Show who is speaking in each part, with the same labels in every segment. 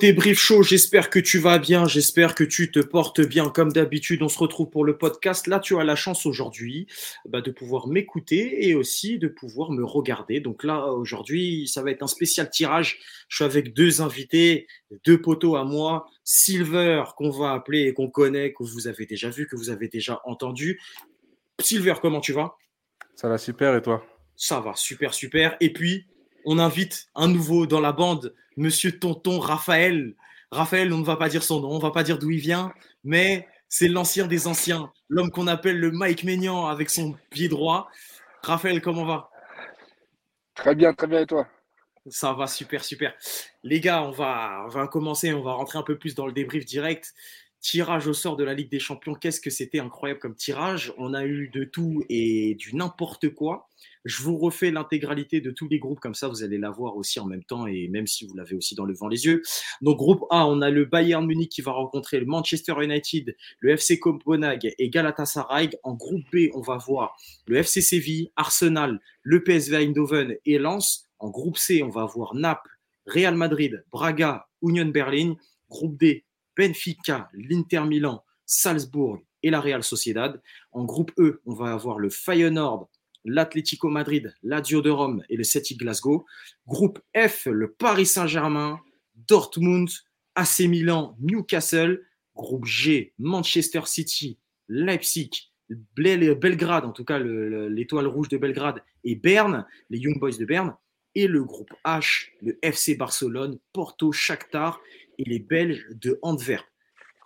Speaker 1: Débrief show, j'espère que tu vas bien, j'espère que tu te portes bien comme d'habitude. On se retrouve pour le podcast. Là, tu as la chance aujourd'hui bah, de pouvoir m'écouter et aussi de pouvoir me regarder. Donc là, aujourd'hui, ça va être un spécial tirage. Je suis avec deux invités, deux poteaux à moi, Silver qu'on va appeler et qu'on connaît, que vous avez déjà vu, que vous avez déjà entendu. Silver, comment tu vas?
Speaker 2: Ça va super et toi?
Speaker 1: Ça va super super. Et puis, on invite un nouveau dans la bande monsieur tonton Raphaël. Raphaël, on ne va pas dire son nom, on ne va pas dire d'où il vient, mais c'est l'ancien des anciens, l'homme qu'on appelle le Mike Maignan avec son pied droit. Raphaël, comment va?
Speaker 3: Très bien, très bien, et toi?
Speaker 1: Ça va, super, super. Les gars, on va, on va commencer, on va rentrer un peu plus dans le débrief direct. Tirage au sort de la Ligue des Champions, qu'est-ce que c'était incroyable comme tirage On a eu de tout et du n'importe quoi. Je vous refais l'intégralité de tous les groupes, comme ça vous allez la voir aussi en même temps, et même si vous l'avez aussi dans le vent les yeux. Donc groupe A, on a le Bayern Munich qui va rencontrer le Manchester United, le FC Copenhague et Galatasaray. En groupe B, on va voir le FC Séville, Arsenal, le PSV Eindhoven et Lens. En groupe C, on va voir Naples, Real Madrid, Braga, Union Berlin. Groupe D, Benfica, l'Inter Milan, Salzbourg et la Real Sociedad. En groupe E, on va avoir le Feyenoord, l'Atlético Madrid, l'Adio de Rome et le Celtic Glasgow. Groupe F, le Paris Saint-Germain, Dortmund, AC Milan, Newcastle. Groupe G, Manchester City, Leipzig, Belgrade, en tout cas l'étoile rouge de Belgrade et Berne, les Young Boys de Berne. Et le groupe H, le FC Barcelone, Porto, Shakhtar et les Belges de Antwerp.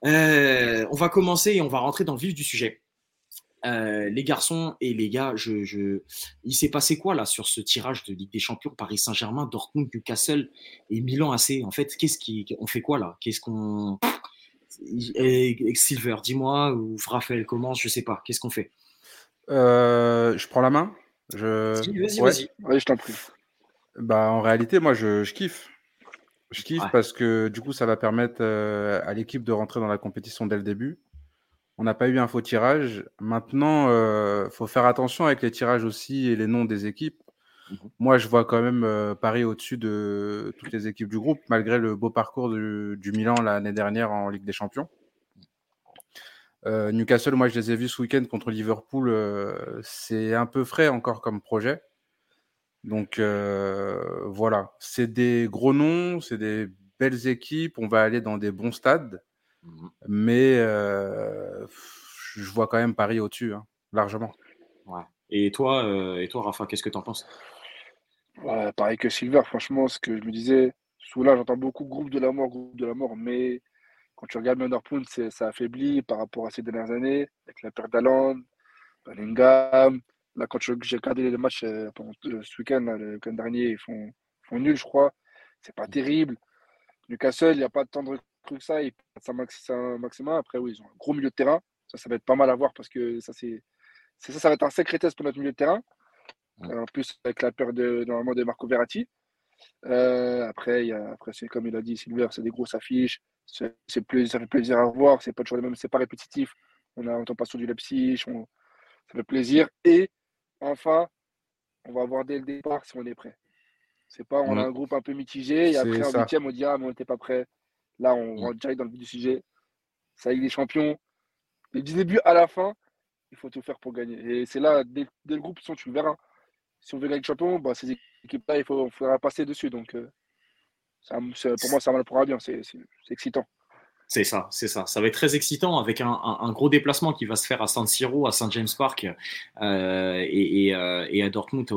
Speaker 1: Euh, on va commencer et on va rentrer dans le vif du sujet. Euh, les garçons et les gars, je, il s'est passé quoi là sur ce tirage de Ligue des Champions Paris Saint-Germain, Dortmund, Newcastle et Milan AC En fait, qu'est-ce qui, on fait quoi là? Qu'est-ce qu'on Silver, dis-moi ou Raphaël commence, je sais pas. Qu'est-ce qu'on fait?
Speaker 2: Euh, Je prends la main.
Speaker 1: Je... Vas-y, vas-y.
Speaker 3: Ouais, je t'en prie.
Speaker 2: Bah, en réalité, moi, je, je kiffe. Je kiffe parce que du coup, ça va permettre euh, à l'équipe de rentrer dans la compétition dès le début. On n'a pas eu un faux tirage. Maintenant, il euh, faut faire attention avec les tirages aussi et les noms des équipes. Mmh Moi, je vois quand même euh, Paris au-dessus de toutes les équipes du groupe, malgré le beau parcours du, Milan l'année dernière en Ligue des Champions. Newcastle, moi, je les ai vus ce week-end contre Liverpool. c'est un peu frais encore comme projet. Donc euh, voilà, c'est des gros noms, c'est des belles équipes, on va aller dans des bons stades, mmh mais euh, je vois quand même Paris au-dessus, hein, largement.
Speaker 1: Ouais. Et toi, euh, et toi, Rafa, qu'est-ce que tu en penses
Speaker 3: Pareil que Silver, franchement, ce que je me disais, sous là, j'entends beaucoup groupe de la mort, groupe de la mort, mais quand tu regardes Underpoint, ça affaiblit par rapport à ces dernières années, avec la perte d'Aland, Bellingham, Là, quand j'ai regardé les matchs euh, pendant euh, ce week-end, le week-end dernier, ils font, font nul, je crois. C'est pas terrible. Newcastle, il n'y a pas tant de trucs que ça. Ils ça maximum. Après, oui, ils ont un gros milieu de terrain. Ça, ça va être pas mal à voir parce que ça, c'est ça, ça va être un sacré test pour notre milieu de terrain. En plus, avec la peur de, normalement de Marco Verratti. Euh, après, y a, après comme il a dit, Silver, c'est des grosses affiches. C'est, ça fait plaisir à voir. C'est pas toujours les mêmes, c'est pas répétitif. On a, on pas sur du Leipzig. ça fait plaisir. Et enfin, on va voir dès le départ si on est prêt. C'est pas, on a un groupe un peu mitigé, et après en huitième, on dit ah, mais on n'était pas prêt. Là, on rentre direct dans le vif du sujet. Ça y est, les champions. du début à la fin, il faut tout faire pour gagner. Et c'est là, dès, le groupe, tu le verras. Si on veut gagner le champion, bah, ces équipes-là, il faut, faudra passer dessus. Donc, euh, pour moi, ça le pourra bien. C'est excitant.
Speaker 1: C'est ça, c'est ça. Ça va être très excitant avec un, gros déplacement qui va se faire à San Siro, à Saint James Park euh, et, euh, et, à Dortmund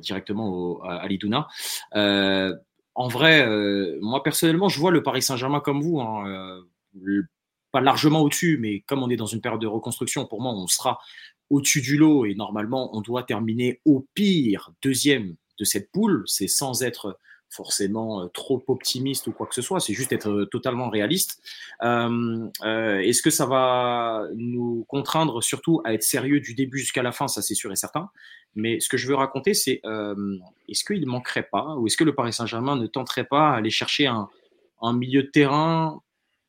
Speaker 1: directement à Liduna. Euh, en vrai, moi personnellement, je vois le Paris Saint-Germain comme vous, hein, pas largement au-dessus, mais comme on est dans une période de reconstruction, pour moi, on sera au-dessus du lot et normalement, on doit terminer au pire deuxième de cette poule. C'est sans être forcément euh, trop optimiste ou quoi que ce soit, c'est juste être euh, totalement réaliste. Euh, est-ce que ça va nous contraindre surtout à être sérieux du début jusqu'à la fin? Ça, c'est sûr et certain. Mais ce que je veux raconter, c'est est-ce qu'il ne manquerait pas, ou est-ce que le Paris Saint-Germain ne tenterait pas à aller chercher un, milieu de terrain,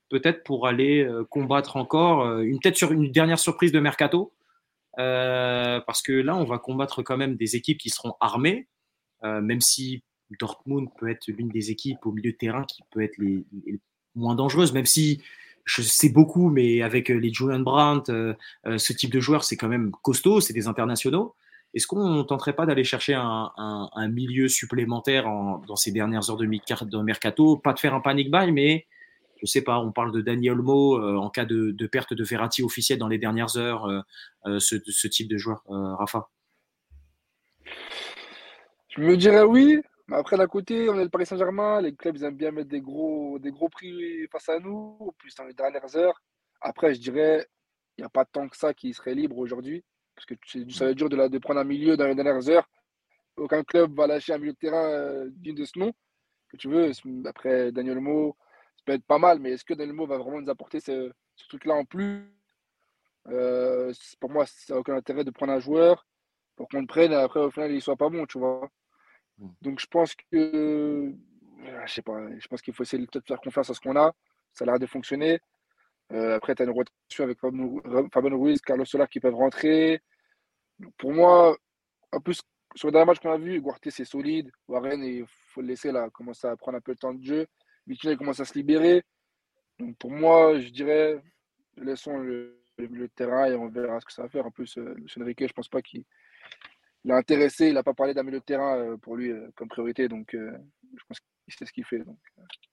Speaker 1: peut-être pour aller combattre encore, une peut-être sur une dernière surprise de mercato, parce que là, on va combattre quand même des équipes qui seront armées, même si Dortmund peut être l'une des équipes au milieu de terrain qui peut être les, moins dangereuses, même si je sais beaucoup, mais avec les Julian Brandt, ce type de joueurs, c'est quand même costaud, c'est des internationaux. Est-ce qu'on ne tenterait pas d'aller chercher un, milieu supplémentaire dans ces dernières heures de, de mercato? Pas de faire un panic buy, mais je sais pas, on parle de Daniel Olmo euh, en cas de, perte de Verratti officielle dans les dernières heures, euh, euh, ce, type de joueur, Rafa
Speaker 3: Je me dirais oui, après d'un côté, on est le Paris Saint-Germain, les clubs aiment bien mettre des gros, des gros prix face à nous, plus dans les dernières heures. Après, je dirais, il n'y a pas tant que ça qui serait libre aujourd'hui, parce que ça va être dur de, prendre un milieu dans les dernières heures. Aucun club va lâcher un milieu de terrain digne de ce nom que tu veux. Après Daniel Olmo, peut être pas mal, mais est-ce que Delmo va vraiment nous apporter ce, truc-là en plus? Euh, Pour moi, ça n'a aucun intérêt de prendre un joueur pour qu'on le prenne et après, au final, il soit pas bon, tu vois. Hmm. Donc, je pense que. Euh, je sais pas, je pense qu'il faut essayer de faire confiance à ce qu'on a. Ça a l'air de fonctionner. Euh, après, tu as une rotation avec Fabien Ruiz, Carlos Solar qui peuvent rentrer. pour moi, en plus, sur le dernier match qu'on a vu, Guarte c'est solide. Warren, il faut le laisser là, commencer à prendre un peu le temps de jeu. Vitinha commence à se libérer. Donc pour moi, je dirais, laissons le, terrain et on verra ce que ça va faire. En plus, euh, Lucien Riquet, je pense pas qu'il l'a intéressé. Il n'a pas parlé d'un milieu de terrain euh, pour lui euh, comme priorité. Donc je pense qu'il sait ce qu'il fait. Donc,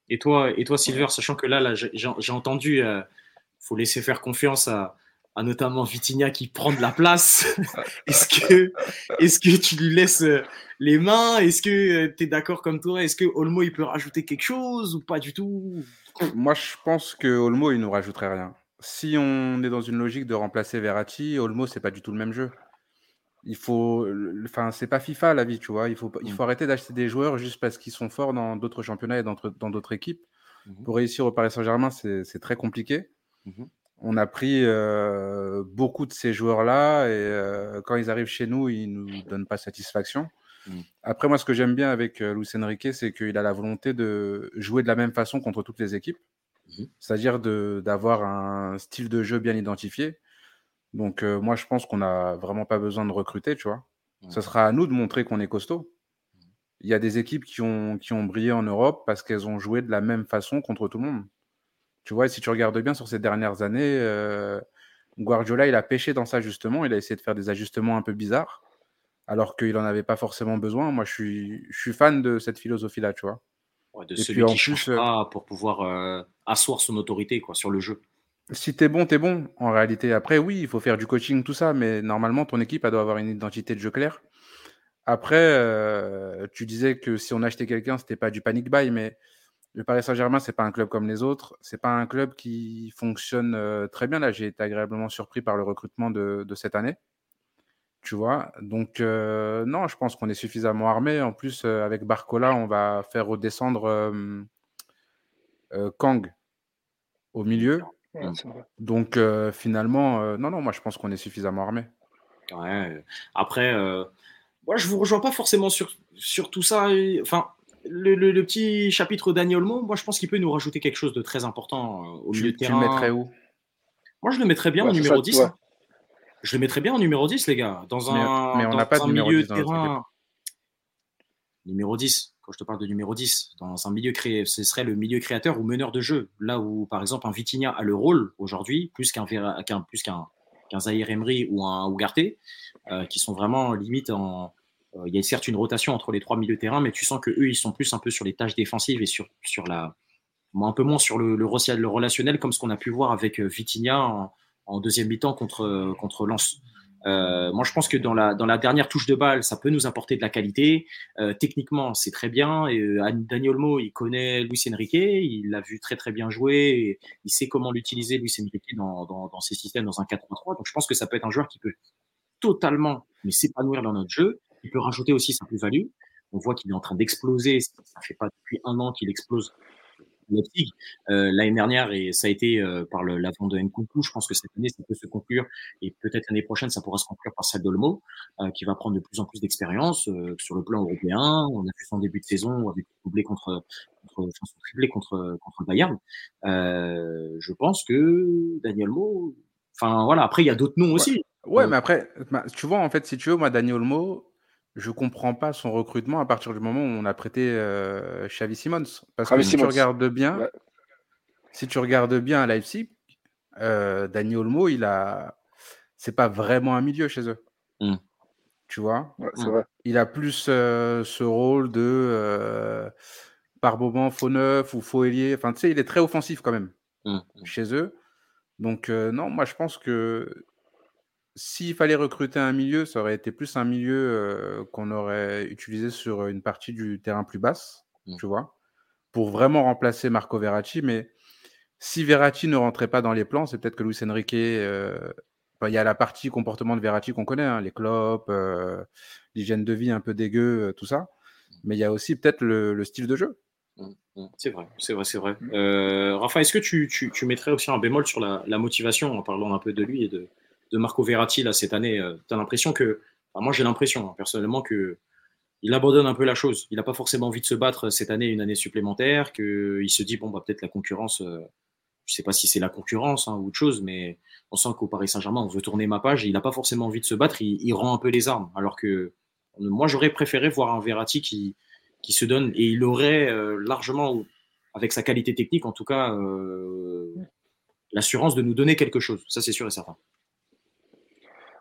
Speaker 1: et, toi, et toi, Silver, sachant que là, là j'ai entendu, il faut laisser faire confiance à, à notamment Vitinha qui prend de la place. est-ce que, est que tu lui laisses euh, les mains? Est-ce que euh, tu es d'accord comme toi? Est-ce que Olmo il peut rajouter quelque chose ou pas du tout?
Speaker 2: Moi, je pense que Olmo il nous rajouterait rien. Si on est dans une logique de remplacer Verratti, Olmo c'est pas du tout le même jeu. Il faut, enfin, c'est pas FIFA la vie, tu vois. Il faut, il mm. faut arrêter d'acheter des joueurs juste parce qu'ils sont forts dans d'autres championnats et dans d'autres équipes. Mm-hmm. Pour réussir au Paris Saint-Germain, c'est très compliqué. Mm-hmm on a pris beaucoup de ces joueurs-là et quand ils arrivent chez nous, ils nous donnent pas satisfaction. Mmh. Après, moi, ce que j'aime bien avec Luis Enrique, c'est qu'il a la volonté de jouer de la même façon contre toutes les équipes, mmh. c'est-à-dire d'avoir un style de jeu bien identifié. Donc, moi, je pense qu'on n'a vraiment pas besoin de recruter, tu vois. Ce sera à nous de montrer qu'on est costaud. Mmh. Il y a des équipes qui ont, qui ont brillé en Europe parce qu'elles ont joué de la même façon contre tout le monde. Tu vois, si tu regardes bien sur ces dernières années, euh, Guardiola, il a pêché dans ça justement. Il a essayé de faire des ajustements un peu bizarres, alors qu'il n'en avait pas forcément besoin. Moi, je suis, je suis fan de cette philosophie-là, tu vois.
Speaker 1: de celui qui plus, euh, pour pouvoir euh, asseoir son autorité quoi, sur le jeu.
Speaker 2: Si t'es bon, t'es bon. En réalité, après, oui, il faut faire du coaching, tout ça, mais normalement, ton équipe, elle doit avoir une identité de jeu claire. Après, tu disais que si on achetait quelqu'un, c'était pas du panic buy, mais le Paris Saint-Germain, c'est pas un club comme les autres. C'est pas un club qui fonctionne euh, très bien. Là, j'ai été agréablement surpris par le recrutement de, cette année. Tu vois, donc euh, non, je pense qu'on est suffisamment armé. En plus, euh, avec Barcola, on va faire redescendre Kang au milieu. Donc finalement, non, non, moi je pense qu'on est suffisamment armé.
Speaker 1: Après, moi je vous rejoins pas forcément sur, sur tout ça. Enfin, le, petit chapitre Daniel Olmo, moi je pense qu'il peut nous rajouter quelque chose de très important euh, au milieu de terrain.
Speaker 2: Tu le mettrais où?
Speaker 1: Moi je le mettrais bien au numéro 10. Hein. Je le mettrais bien au numéro 10, les gars. Dans un,
Speaker 2: mais, on n'a pas de milieu de terrain.
Speaker 1: Numéro 10, quand je te parle de numéro 10, dans un milieu créé, ce serait le milieu créateur ou meneur de jeu. Là où, par exemple, un Vitinha a le rôle aujourd'hui, plus qu'un plus Zahir Emery ou un Ugarte, euh, qui sont vraiment limite en, euh, il y a certes une rotation entre les trois milieux terrain, mais tu sens que eux, ils sont plus un peu sur les tâches défensives et sur, la, un peu moins sur le, le, relationnel, comme ce qu'on a pu voir avec euh, Vitinha en, deuxième mi-temps contre, contre Lens. Euh, moi, je pense que dans la, dans la dernière touche de balle, ça peut nous apporter de la qualité. techniquement, c'est très bien. Et, Daniel Mo, il connaît Luis Enrique, il l'a vu très très bien jouer, et il sait comment l'utiliser, Luis Enrique, dans, dans, dans ses systèmes, dans un 4-3-3. Donc, je pense que ça peut être un joueur qui peut totalement mais s'épanouir dans notre jeu il peut rajouter aussi sa plus-value. On voit qu'il est en train d'exploser. Ça fait pas depuis un an qu'il explose euh, L'année dernière, et ça a été euh, par la vente de Nkunku, je pense que cette année, ça peut se conclure, et peut-être l'année prochaine, ça pourra se conclure par Sadolmo, euh, qui va prendre de plus en plus d'expérience euh, sur le plan européen. On a vu son début de saison avec doublé contre, contre enfin, son triplé contre, contre Bayern. Euh, je pense que Daniel Mo, enfin voilà, après, il y a d'autres noms aussi.
Speaker 2: Ouais, mais après, tu vois, en fait, si tu veux, moi, Daniel Mo, je comprends pas son recrutement à partir du moment où on a prêté euh, Xavi Simons. Parce que si tu regardes bien, si tu regardes bien à Leipzig, euh, Dani Olmo, il a, c'est pas vraiment un milieu chez eux. Mm. Tu vois? Il a plus euh, ce rôle de euh, par moment faux neuf ou faux ailier. Enfin, tu sais, il est très offensif quand même mm, mm. chez eux. Donc, non, moi, je pense que s'il fallait recruter un milieu, ça aurait été plus un milieu qu'on aurait utilisé sur une partie du terrain plus basse, tu vois, pour vraiment remplacer Marco Verratti. Mais si Verratti ne rentrait pas dans les plans, c'est peut-être que Luis Enrique il y a la partie comportement de Verratti qu'on connaît, hein, les clopes, euh, l'hygiène de vie un peu dégueu, tout ça. Mais il y a aussi peut-être le, style de jeu.
Speaker 1: Mmh, mmh. C'est vrai, c'est vrai, c'est vrai. Euh, Rafa, est-ce que tu, tu, mettrais aussi un bémol sur la, motivation en parlant un peu de lui et de, de Marco Verratti là, cette année Tu as l'impression que, moi j'ai l'impression hein, personnellement que il abandonne un peu la chose. Il n'a pas forcément envie de se battre cette année, une année supplémentaire, qu'il se dit, bon, bah, peut-être la concurrence, je ne sais pas si c'est la concurrence hein, ou autre chose, mais on sent qu'au Paris Saint-Germain, on veut tourner ma page et il n'a pas forcément envie de se battre, il, rend un peu les armes. Alors que moi, j'aurais préféré voir un Verratti qui, qui se donne et il aurait euh, largement, avec sa qualité technique en tout cas, euh, l'assurance de nous donner quelque chose. Ça, c'est sûr et certain.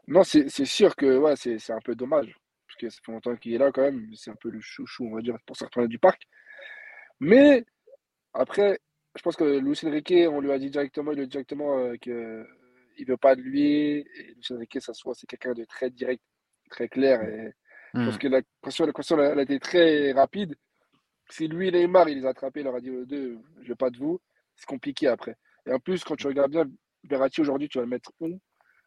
Speaker 3: Non, c'est sûr que ouais, c'est un peu dommage. Parce que ça fait longtemps qu'il est là quand même. C'est un peu le chouchou, on va dire, pour certains du parc. Mais après, je pense que Luis Enrique, on lui a dit directement, il a dit directement euh, qu'il ne veut pas de lui. Et Luis Enrique, ça soit, c'est quelqu'un de très direct, très clair. Et Je pense hmm. que la question, la question elle a été très rapide. Si lui Neymar, il les a attrapés, il leur a dit aux deux, je veux pas de vous, c'est compliqué après. Et en plus, quand tu regardes bien, Verratti aujourd'hui, tu vas le mettre où?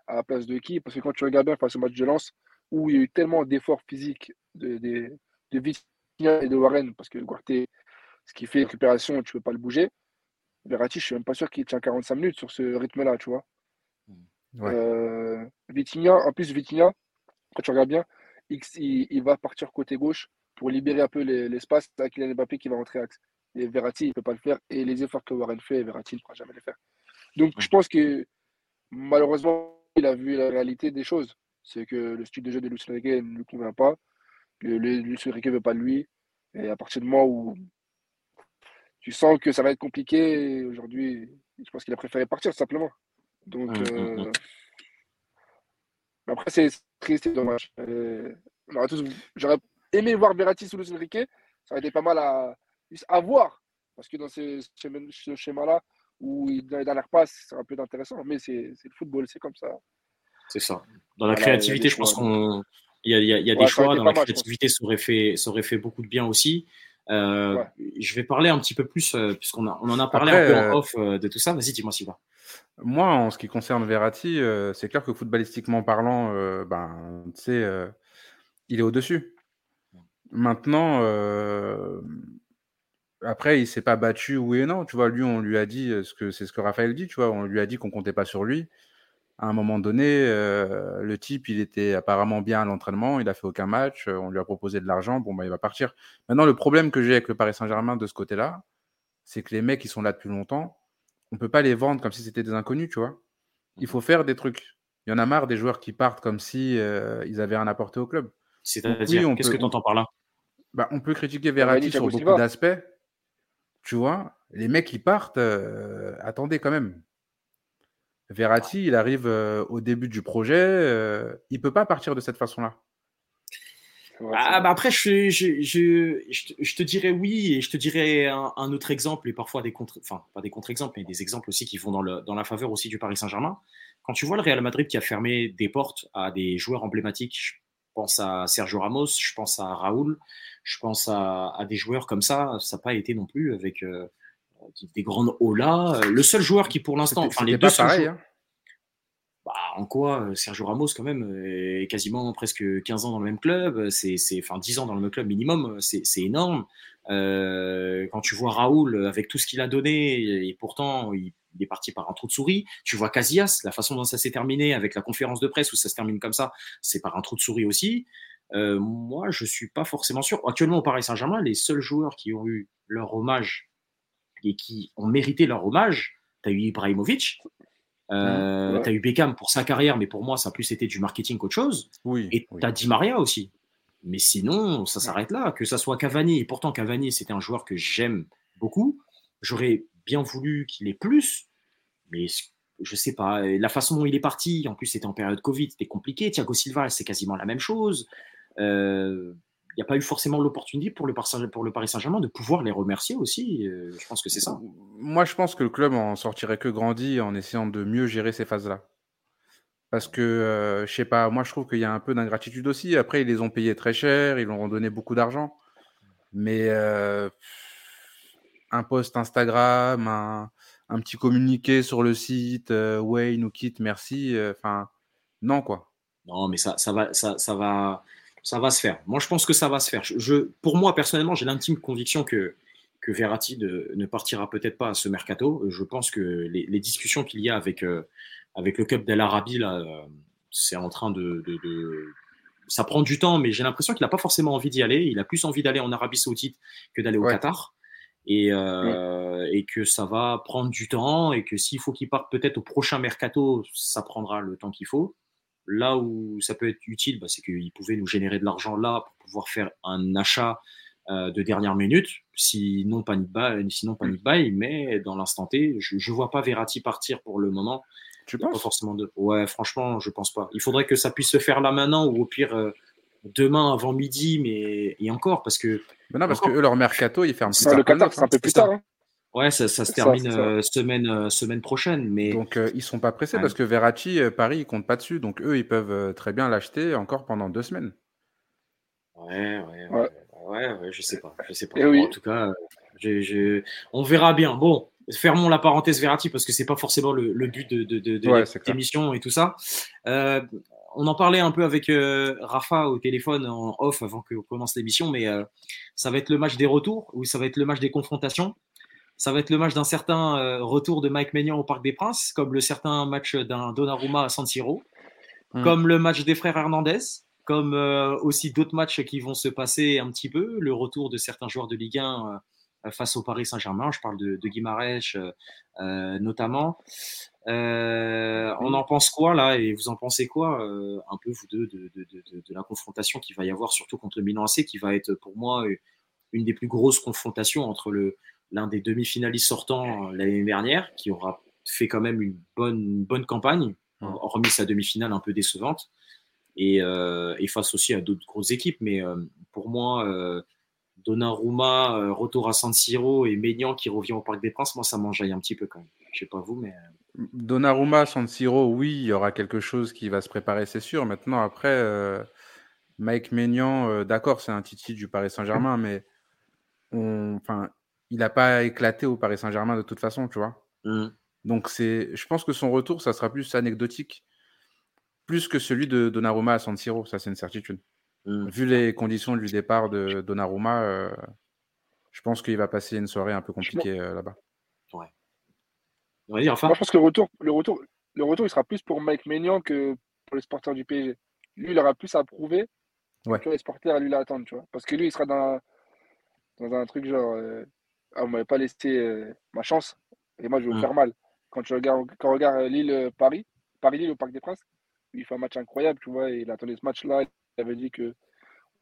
Speaker 3: À la place de qui? Parce que quand tu regardes bien face au match de lance, où il y a eu tellement d'efforts physiques de, de, de Vitinha et de Warren, parce que Guarté, ce qui fait récupération, tu ne peux pas le bouger. Verratti, je suis même pas sûr qu'il tient 45 minutes sur ce rythme-là, tu vois. Ouais. Euh, en plus, Vitinha, quand tu regardes bien, il, va partir côté gauche pour libérer un peu l'espace avec Kylian Mbappé qui va rentrer axe. Et Verratti, il ne peut pas le faire. Et les efforts que Warren fait, Verratti ne pourra jamais les faire. Donc, je pense que malheureusement, il a vu la réalité des choses. C'est que le style de jeu de Lucien Riquet ne lui convient pas. Que Lucien Riquet ne veut pas de lui. Et à partir du moment où tu sens que ça va être compliqué. Aujourd'hui, je pense qu'il a préféré partir simplement. Donc, hum, hum. Euh, après, c'est triste, c'est dommage. Euh, j'aurais aimé voir Berati sous le Riquet. Ça aurait été pas mal à, voir. Parce que dans ce, schéma-là, où il, dans les dernières passes, c'est un peu intéressant. Mais c'est le football, c'est comme ça.
Speaker 1: C'est ça. Dans la créativité, je pense qu'il y a, y a, des choix. Dans la créativité, ça aurait, fait, ça aurait fait beaucoup de bien aussi. Euh, je vais parler un petit peu plus, euh, puisqu'on on en a parlé un peu en euh, off de tout ça. Vas-y, dis-moi, Sylvain.
Speaker 2: Moi, en ce qui concerne Verratti, c'est clair que footballistiquement parlant, ben, tu sais, il est au-dessus. Maintenant, après, il s'est pas battu, oui et non. Tu vois, lui, on lui a dit, ce que c'est ce que Raphaël dit, tu vois, on lui a dit qu'on comptait pas sur lui à un moment donné, euh, le type, il était apparemment bien à l'entraînement, il a fait aucun match, on lui a proposé de l'argent, bon, bah, il va partir. Maintenant, le problème que j'ai avec le Paris Saint-Germain de ce côté-là, c'est que les mecs qui sont là depuis longtemps, on peut pas les vendre comme si c'était des inconnus, tu vois. Il faut faire des trucs. Il y en a marre des joueurs qui partent comme si euh, ils avaient rien apporté au club.
Speaker 1: C'est-à-dire, qu'est-ce que tu entends par là?
Speaker 2: Bah, On peut critiquer Verratti sur beaucoup d'aspects, tu vois. Les mecs qui partent, attendez quand même. Verratti, il arrive euh, au début du projet, euh, il peut pas partir de cette façon-là.
Speaker 1: Ah, bah après, je, je, je, je, te dirais oui, et je te dirais un, autre exemple, et parfois des contre, enfin pas des contre-exemples, mais des exemples aussi qui vont dans, le, dans la faveur aussi du Paris Saint-Germain. Quand tu vois le Real Madrid qui a fermé des portes à des joueurs emblématiques, je pense à Sergio Ramos, je pense à Raoul, je pense à, à des joueurs comme ça, ça n'a pas été non plus avec euh, des grandes là Le seul joueur qui, pour l'instant, enfin les deux pareil, hein. bah, en quoi euh, Sergio Ramos, quand même, est quasiment presque 15 ans dans le même club, c'est, enfin 10 ans dans le même club minimum, c'est, énorme. Euh, quand tu vois Raoul avec tout ce qu'il a donné, et pourtant il, est parti par un trou de souris, tu vois Casillas, la façon dont ça s'est terminé avec la conférence de presse où ça se termine comme ça, c'est par un trou de souris aussi. Euh, moi, je suis pas forcément sûr. Actuellement, au Paris Saint-Germain, les seuls joueurs qui ont eu leur hommage et qui ont mérité leur hommage. Tu as eu Ibrahimovic, euh, tu as eu Beckham pour sa carrière, mais pour moi, ça a plus été du marketing qu'autre chose. Oui, et tu as Di Maria aussi. Mais sinon, ça s'arrête là. Que ça soit Cavani, et pourtant Cavani, c'était un joueur que j'aime beaucoup. J'aurais bien voulu qu'il ait plus, mais je sais pas. La façon dont il est parti, en plus c'était en période Covid, c'était compliqué. Thiago Silva, c'est quasiment la même chose. Euh, il n'y a pas eu forcément l'opportunité pour le, pour le Paris Saint-Germain de pouvoir les remercier aussi. Euh, je pense que c'est ça.
Speaker 2: Moi, je pense que le club en sortirait que grandi en essayant de mieux gérer ces phases-là. Parce que, euh, je sais pas, moi je trouve qu'il y a un peu d'ingratitude aussi. Après, ils les ont payés très cher, ils leur ont donné beaucoup d'argent. Mais euh, un post Instagram, un, petit communiqué sur le site, euh, ouais, nous quitte, merci. Enfin, non, quoi.
Speaker 1: Non, mais ça, ça, va, ça, ça, va, ça va se faire. Moi, je pense que ça va se faire. Je, pour moi, personnellement, j'ai l'intime conviction que, que Verratti ne partira peut-être pas à ce mercato. Je pense que les, les discussions qu'il y a avec avec le Cup d'El Arabi, là, euh, c'est en train de, Ça prend du temps, mais j'ai l'impression qu'il n'a pas forcément envie d'y aller. Il a plus envie d'aller en Arabie Saoudite que d'aller au Qatar. Et, euh, et, que ça va prendre du temps et que s'il faut qu'il parte peut-être au prochain mercato, ça prendra le temps qu'il faut. Là où ça peut être utile, bah, c'est qu'il pouvait nous générer de l'argent là pour pouvoir faire un achat euh, de dernière minute, sinon panic buy, sinon panic buy, mais dans l'instant T, je ne vois pas Verratti partir pour le moment.
Speaker 2: Tu penses?
Speaker 1: forcément de... Ouais, franchement, je pense pas. Il faudrait que ça puisse se faire là maintenant ou au pire euh, demain avant midi, mais et encore parce que.
Speaker 2: Mais non, parce que eux, leur mercato, ils ferment
Speaker 3: plus Le Qatar, c'est un peu plus tard. Hein.
Speaker 1: Ouais, ça, ça se termine euh, semaine, euh, semaine prochaine. Mais...
Speaker 2: Donc, ils sont pas pressés parce que Verratti, Paris, ils comptent pas dessus. Donc, eux, ils peuvent très bien l'acheter encore pendant deux semaines.
Speaker 1: Ouais, ouais, ouais, ouais, ouais, je sais pas. Je sais pas. En tout cas, on verra bien. Bon, fermons la parenthèse Verratti parce que c'est pas forcément le, but de, de, de, l'émission et tout ça. Euh, on en parlait un peu avec euh, Rafa au téléphone en off avant qu'on commence l'émission, mais euh, ça va être le match des retours ou ça va être le match des confrontations? Ça va être le match d'un certain retour de Mike Maignan au Parc des Princes, comme le certain match d'un Donnarumma à San Siro, hmm. comme le match des frères Hernandez, comme aussi d'autres matchs qui vont se passer un petit peu, le retour de certains joueurs de Ligue 1 euh, face au Paris Saint-Germain. Je parle de, de Guimarães euh, euh, notamment. on en pense quoi là et vous en pensez quoi un peu vous deux de, de, la confrontation qu'il va y avoir surtout contre Milan AC qui va être pour moi une des plus grosses confrontations entre le l'un des demi-finalistes sortants l'année dernière qui aura fait quand même une bonne, bonne campagne hormis sa demi-finale un peu décevante et, et face aussi à d'autres grosses équipes mais pour moi Donnarumma, euh, retour à San Siro et Maignan qui revient au Parc des Princes, moi ça m'enjaille un petit peu quand même. Je sais pas vous, mais.
Speaker 2: Euh, Donnarumma, San Siro, oui, il y aura quelque chose qui va se préparer, c'est sûr. Maintenant, après, euh, Mike Maignan, d'accord, c'est un titi du Paris Saint-Germain, mais enfin, il n'a pas éclaté au Paris Saint-Germain de toute façon, tu vois. Mmh. Donc, c'est, je pense que son retour, ça sera plus anecdotique, plus que celui de Donnarumma à San Siro, ça c'est une certitude. Mmh. Vu les conditions du départ de Donnarumma, euh, je pense qu'il va passer une soirée un peu compliquée euh, là-bas. Ouais.
Speaker 3: Moi, je pense que le retour, le, retour, le retour, il sera plus pour Mike Maignan que pour les sporteurs du PSG. Lui, il aura plus à prouver ouais. que les sporteurs, lui, l'attendent, tu vois. Parce que lui, il sera dans, dans un truc genre, euh, ah, vous m'avez pas laissé ma chance, et moi, je vais mmh. faire mal. Quand tu regardes, quand on regarde Lille-Paris, Paris-Lille au Parc des Princes, il fait un match incroyable, tu vois, et il attendait ce match-là, avait dit que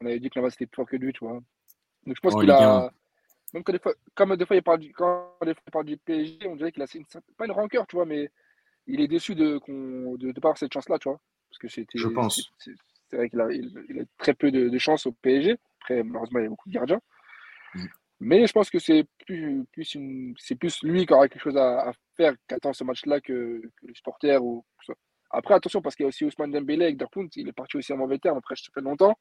Speaker 3: on avait dit que Navas était plus fort que lui, tu vois. Donc je pense qu'il a. Même quand des fois, comme des fois il parle du, quand des fois, il parle du PSG, on dirait qu'il a une, pas une rancœur, tu vois, mais il est déçu de ne de, de pas avoir cette chance-là, tu vois. Parce que c'était.
Speaker 1: Je pense.
Speaker 3: C'est vrai qu'il a, il, a très peu de, de chance au PSG. Après, malheureusement, il y a beaucoup de gardiens. Mm. Mais je pense que c'est plus, plus, une, plus lui qui aura quelque chose à, à faire qu'attend ce match-là que, que, les supporters ou après, attention, parce qu'il y a aussi Ousmane Dembélé avec Dortmund, il est parti aussi en mauvais terme, après, ça fait longtemps.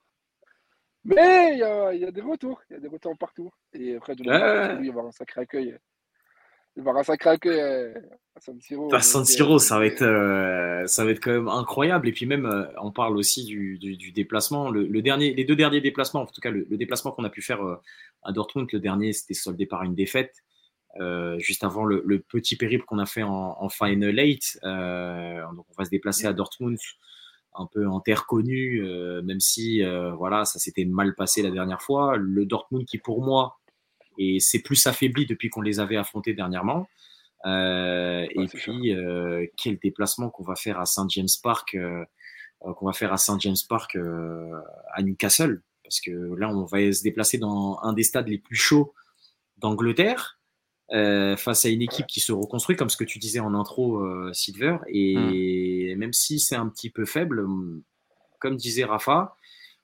Speaker 3: Mais il y, a, des retours, il y a des retours partout. Et après, lui, il va avoir un sacré accueil. Il va accueil euh, à San Siro.
Speaker 1: À San Siro, ça va, être, euh, ça va être quand même incroyable. Et puis même, euh, on parle aussi du, déplacement. Le, dernier, les deux derniers déplacements, en tout cas le, le déplacement qu'on a pu faire à Dortmund, le dernier, c'était soldé par une défaite. Euh, juste avant le, petit périple qu'on a fait en, en Final 8. Euh, donc on va se déplacer à Dortmund, un peu en terre connue, euh, même si voilà, ça s'était mal passé la dernière fois. Le Dortmund qui pour moi et c'est plus affaibli depuis qu'on les avait affrontés dernièrement. et puis quel déplacement qu'on va faire à Saint James Park, qu'on va faire à Saint James Park à Newcastle. parce que là, on va se déplacer dans un des stades les plus chauds d'Angleterre. Euh, face à une équipe qui se reconstruit, comme ce que tu disais en intro, euh, Silver. Et hmm. même si c'est un petit peu faible, comme disait Rafa,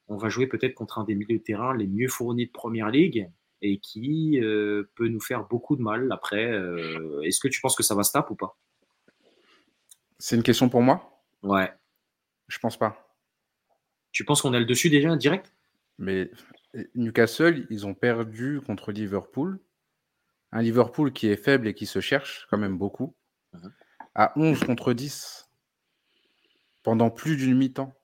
Speaker 1: on va jouer peut-être contre un des milieux de terrain les mieux fournis de Première Ligue et qui euh, peut nous faire beaucoup de mal. Après, est-ce que tu penses que ça va se taper ou pas?
Speaker 2: C'est une question pour moi?
Speaker 1: Ouais.
Speaker 2: Je pense pas.
Speaker 1: Tu penses qu'on a le dessus déjà, direct?
Speaker 2: Mais Newcastle, ils ont perdu contre Liverpool un Liverpool qui est faible et qui se cherche quand même beaucoup, mhm. à 11 contre 10 pendant plus d'une mi-temps.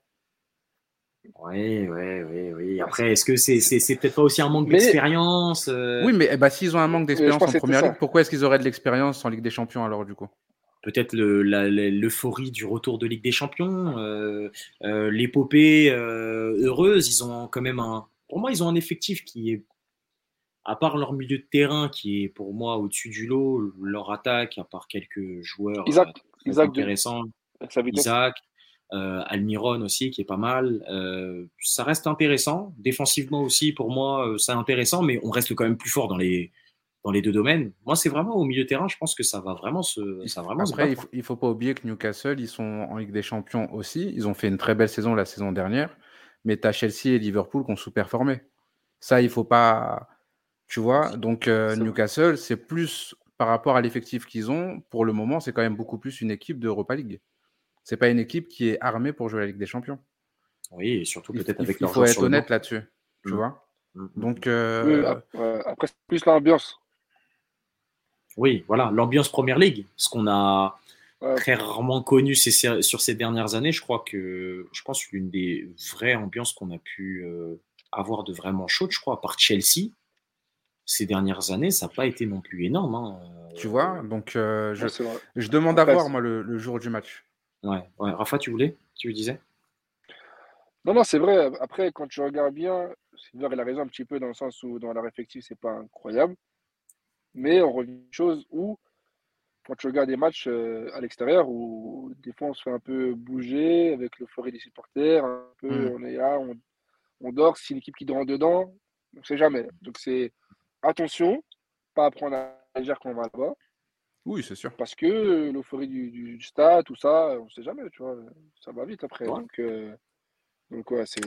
Speaker 1: Oui, oui, oui, oui. Après, est-ce que c'est c'est peut-être pas aussi un manque d'expérience euh?
Speaker 2: Oui, mais eh ben, s'ils ont un manque d'expérience en première ligue, pourquoi est-ce qu'ils auraient de l'expérience en Ligue des Champions alors du coup?
Speaker 1: Peut-être l'euphorie du retour de Ligue des Champions, euh, euh, l'épopée heureuse. Ils ont quand même un. Pour moi, ils ont un effectif qui est à part leur milieu de terrain qui est pour moi au-dessus du lot, leur attaque, à part quelques joueurs
Speaker 3: Isaac,
Speaker 1: euh, intéressants, Isaac, euh, Almiron aussi qui est pas mal, euh, ça reste intéressant. Défensivement aussi, pour moi, c'est intéressant, mais on reste quand même plus fort dans les, dans les deux domaines. Moi, c'est vraiment au milieu de terrain, je pense que ça va vraiment se. Ça vraiment
Speaker 2: Après, il, faut, il faut pas oublier que Newcastle, ils sont en Ligue des Champions aussi. Ils ont fait une très belle saison la saison dernière, mais tu as Chelsea et Liverpool qui ont sous-performé. Ça, il faut pas tu vois, donc euh, Newcastle, c'est plus par rapport à l'effectif qu'ils ont. Pour le moment, c'est quand même beaucoup plus une équipe d'Europa League. C'est pas une équipe qui est armée pour jouer la Ligue des Champions.
Speaker 1: Oui, et surtout peut-être avec
Speaker 2: Il faut être honnête là-dessus, tu mmh. vois. Mmh, mmh. Donc
Speaker 3: euh... après, c'est plus l'ambiance.
Speaker 1: Oui, voilà, l'ambiance Première Ligue, ce qu'on a très rarement connu sur ces dernières années. Je crois que, je pense, l'une des vraies ambiances qu'on a pu euh, avoir de vraiment chaude, je crois, à part Chelsea, ces dernières années, ça n'a pas été non plus énorme. Hein,
Speaker 2: tu vois, donc euh, je, je, demande à voir, moi, le, jour du match.
Speaker 1: Ouais, ouais. Rafa, tu voulais? Tu disais?
Speaker 3: Non, non, c'est vrai. Après, quand tu regardes bien, Silver, il a raison un petit peu dans le sens où dans la réflexive, c'est pas incroyable. Mais on revient à une chose où, quand tu regardes des matchs euh, à l'extérieur, où des fois on se fait un peu bouger avec l'euphorie des supporters, un peu, mmh. on est là, on, on dort. Si l'équipe qui dort dedans, on ne sait jamais. Donc c'est attention, pas à prendre à légère quand on va là-bas.
Speaker 2: Oui, c'est sûr.
Speaker 3: Parce que euh, l'euphorie du, du, stade, tout ça, on ne sait jamais, tu vois. Ça va vite après. Donc, euh, donc ouais, c'est.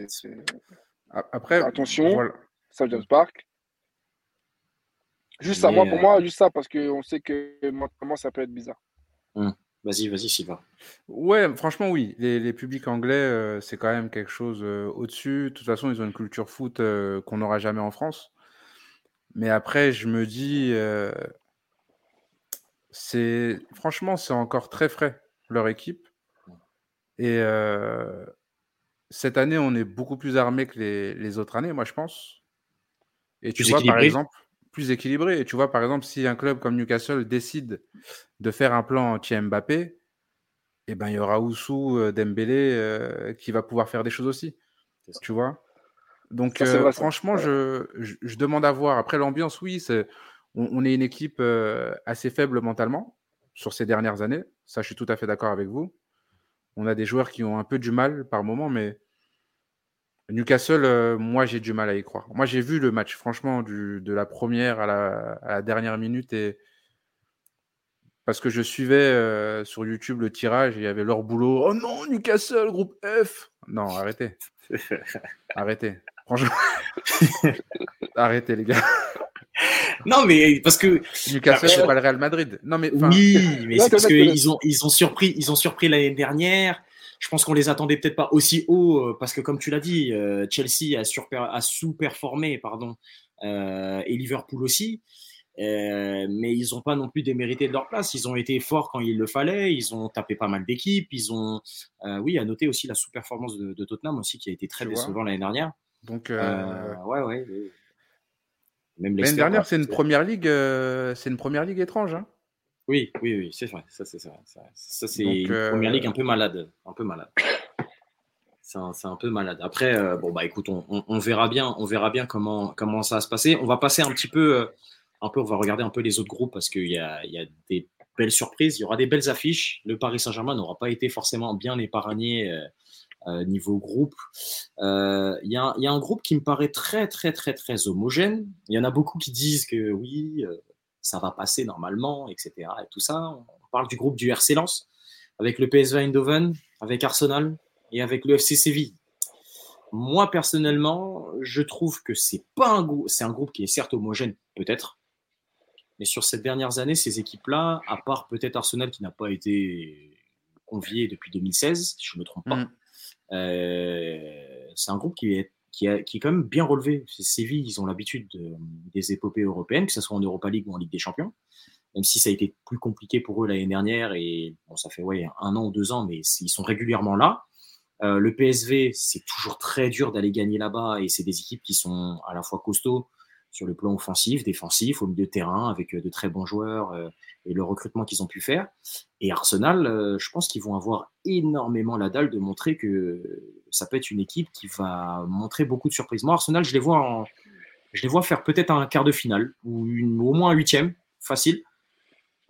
Speaker 2: Après,
Speaker 3: attention, voilà. James Park. Juste ça, moi, pour euh, moi, juste ça, parce qu'on sait que maintenant, ça peut être bizarre.
Speaker 1: Hum. Vas-y, vas-y, Sylvain.
Speaker 2: Ouais, franchement, oui. Les, publics anglais, c'est quand même quelque chose au-dessus. De toute façon, ils ont une culture foot qu'on n'aura jamais en France. Mais après, je me dis, euh, c'est franchement, c'est encore très frais, leur équipe. Et euh, cette année, on est beaucoup plus armé que les, autres années, moi, je pense. Et tu vois, par exemple, plus équilibré. Et tu vois, par exemple, si un club comme Newcastle décide de faire un plan anti-Mbappé, eh ben, il y aura Oussou euh, Dembélé qui va pouvoir faire des choses aussi. Tu vois? Donc, euh, franchement, je, je, demande à voir. Après, l'ambiance, oui, on, est une équipe euh, assez faible mentalement sur ces dernières années. Ça, je suis tout à fait d'accord avec vous. On a des joueurs qui ont un peu du mal par moment, mais Newcastle, euh, moi, j'ai du mal à y croire. Moi, j'ai vu le match, franchement, du, de la première à la, à la, dernière minute et parce que je suivais sur YouTube le tirage et il y avait leur boulot. Oh non, Newcastle, groupe F. Non, arrêtez. arrêtez. Franchement, arrêtez les gars.
Speaker 1: Non, mais parce que
Speaker 2: Newcastle, c'est pas le Real Madrid. Non, mais
Speaker 1: oui, mais c'est parce qu'ils ont ils ont surpris ils ont surpris l'année dernière. Je pense qu'on les attendait peut-être pas aussi haut euh, parce que comme tu l'as dit, euh, Chelsea a, a sous-performé, pardon, euh, et Liverpool aussi. mais ils n'ont pas non plus démérité de leur place. Ils ont été forts quand il le fallait. Ils ont tapé pas mal d'équipes. Ils ont, oui, à noter aussi la sous-performance de, de, Tottenham aussi qui a été très décevant l'année dernière.
Speaker 2: Donc, euh,
Speaker 1: ouais, ouais.
Speaker 2: L'année dernière, c'est une première ligue, euh, c'est une première ligue étrange. Hein
Speaker 1: oui, oui, oui, c'est vrai. Ça, c'est ça. Ça, c'est une euh, première ligue un peu malade, un peu malade. C'est un, peu malade. Après, bon bah écoute, on, on, verra bien, on verra bien comment comment ça va se passer. On va passer un petit peu, un peu, on va regarder un peu les autres groupes parce qu'il y a, y a des belles surprises. Il y aura des belles affiches. Le Paris Saint-Germain n'aura pas été forcément bien épargné niveau groupe. Il y, a un groupe qui me paraît très, très, très, très homogène. Il y en a beaucoup qui disent que oui, ça va passer normalement, etc. Et tout ça. On parle du groupe du RC Lens, avec le PSV Eindhoven, avec Arsenal et avec le FC Séville. Moi, personnellement, je trouve que c'est pas un groupe, c'est un groupe qui est certes homogène, peut-être, mais sur ces dernières années, ces équipes-là, à part peut-être Arsenal qui n'a pas été convié depuis 2016, si je ne me trompe pas, mm. Euh, c'est un groupe qui est, qui, qui est quand même bien relevé. Séville, ils ont l'habitude des épopées européennes, que ce soit en Europa League ou en Ligue des Champions, même si ça a été plus compliqué pour eux l'année dernière, et bon, ça fait ouais, un an ou deux ans, mais ils sont régulièrement là. Euh, le PSV, c'est toujours très dur d'aller gagner là-bas et c'est des équipes qui sont à la fois costauds sur le plan offensif, défensif, au milieu de terrain, avec euh, de très bons joueurs euh, et le recrutement qu'ils ont pu faire. Et Arsenal, je pense qu'ils vont avoir énormément la dalle de montrer que ça peut être une équipe qui va montrer beaucoup de surprises. Moi, Arsenal, je les vois, je les vois faire peut-être un quart de finale ou au moins un huitième, facile.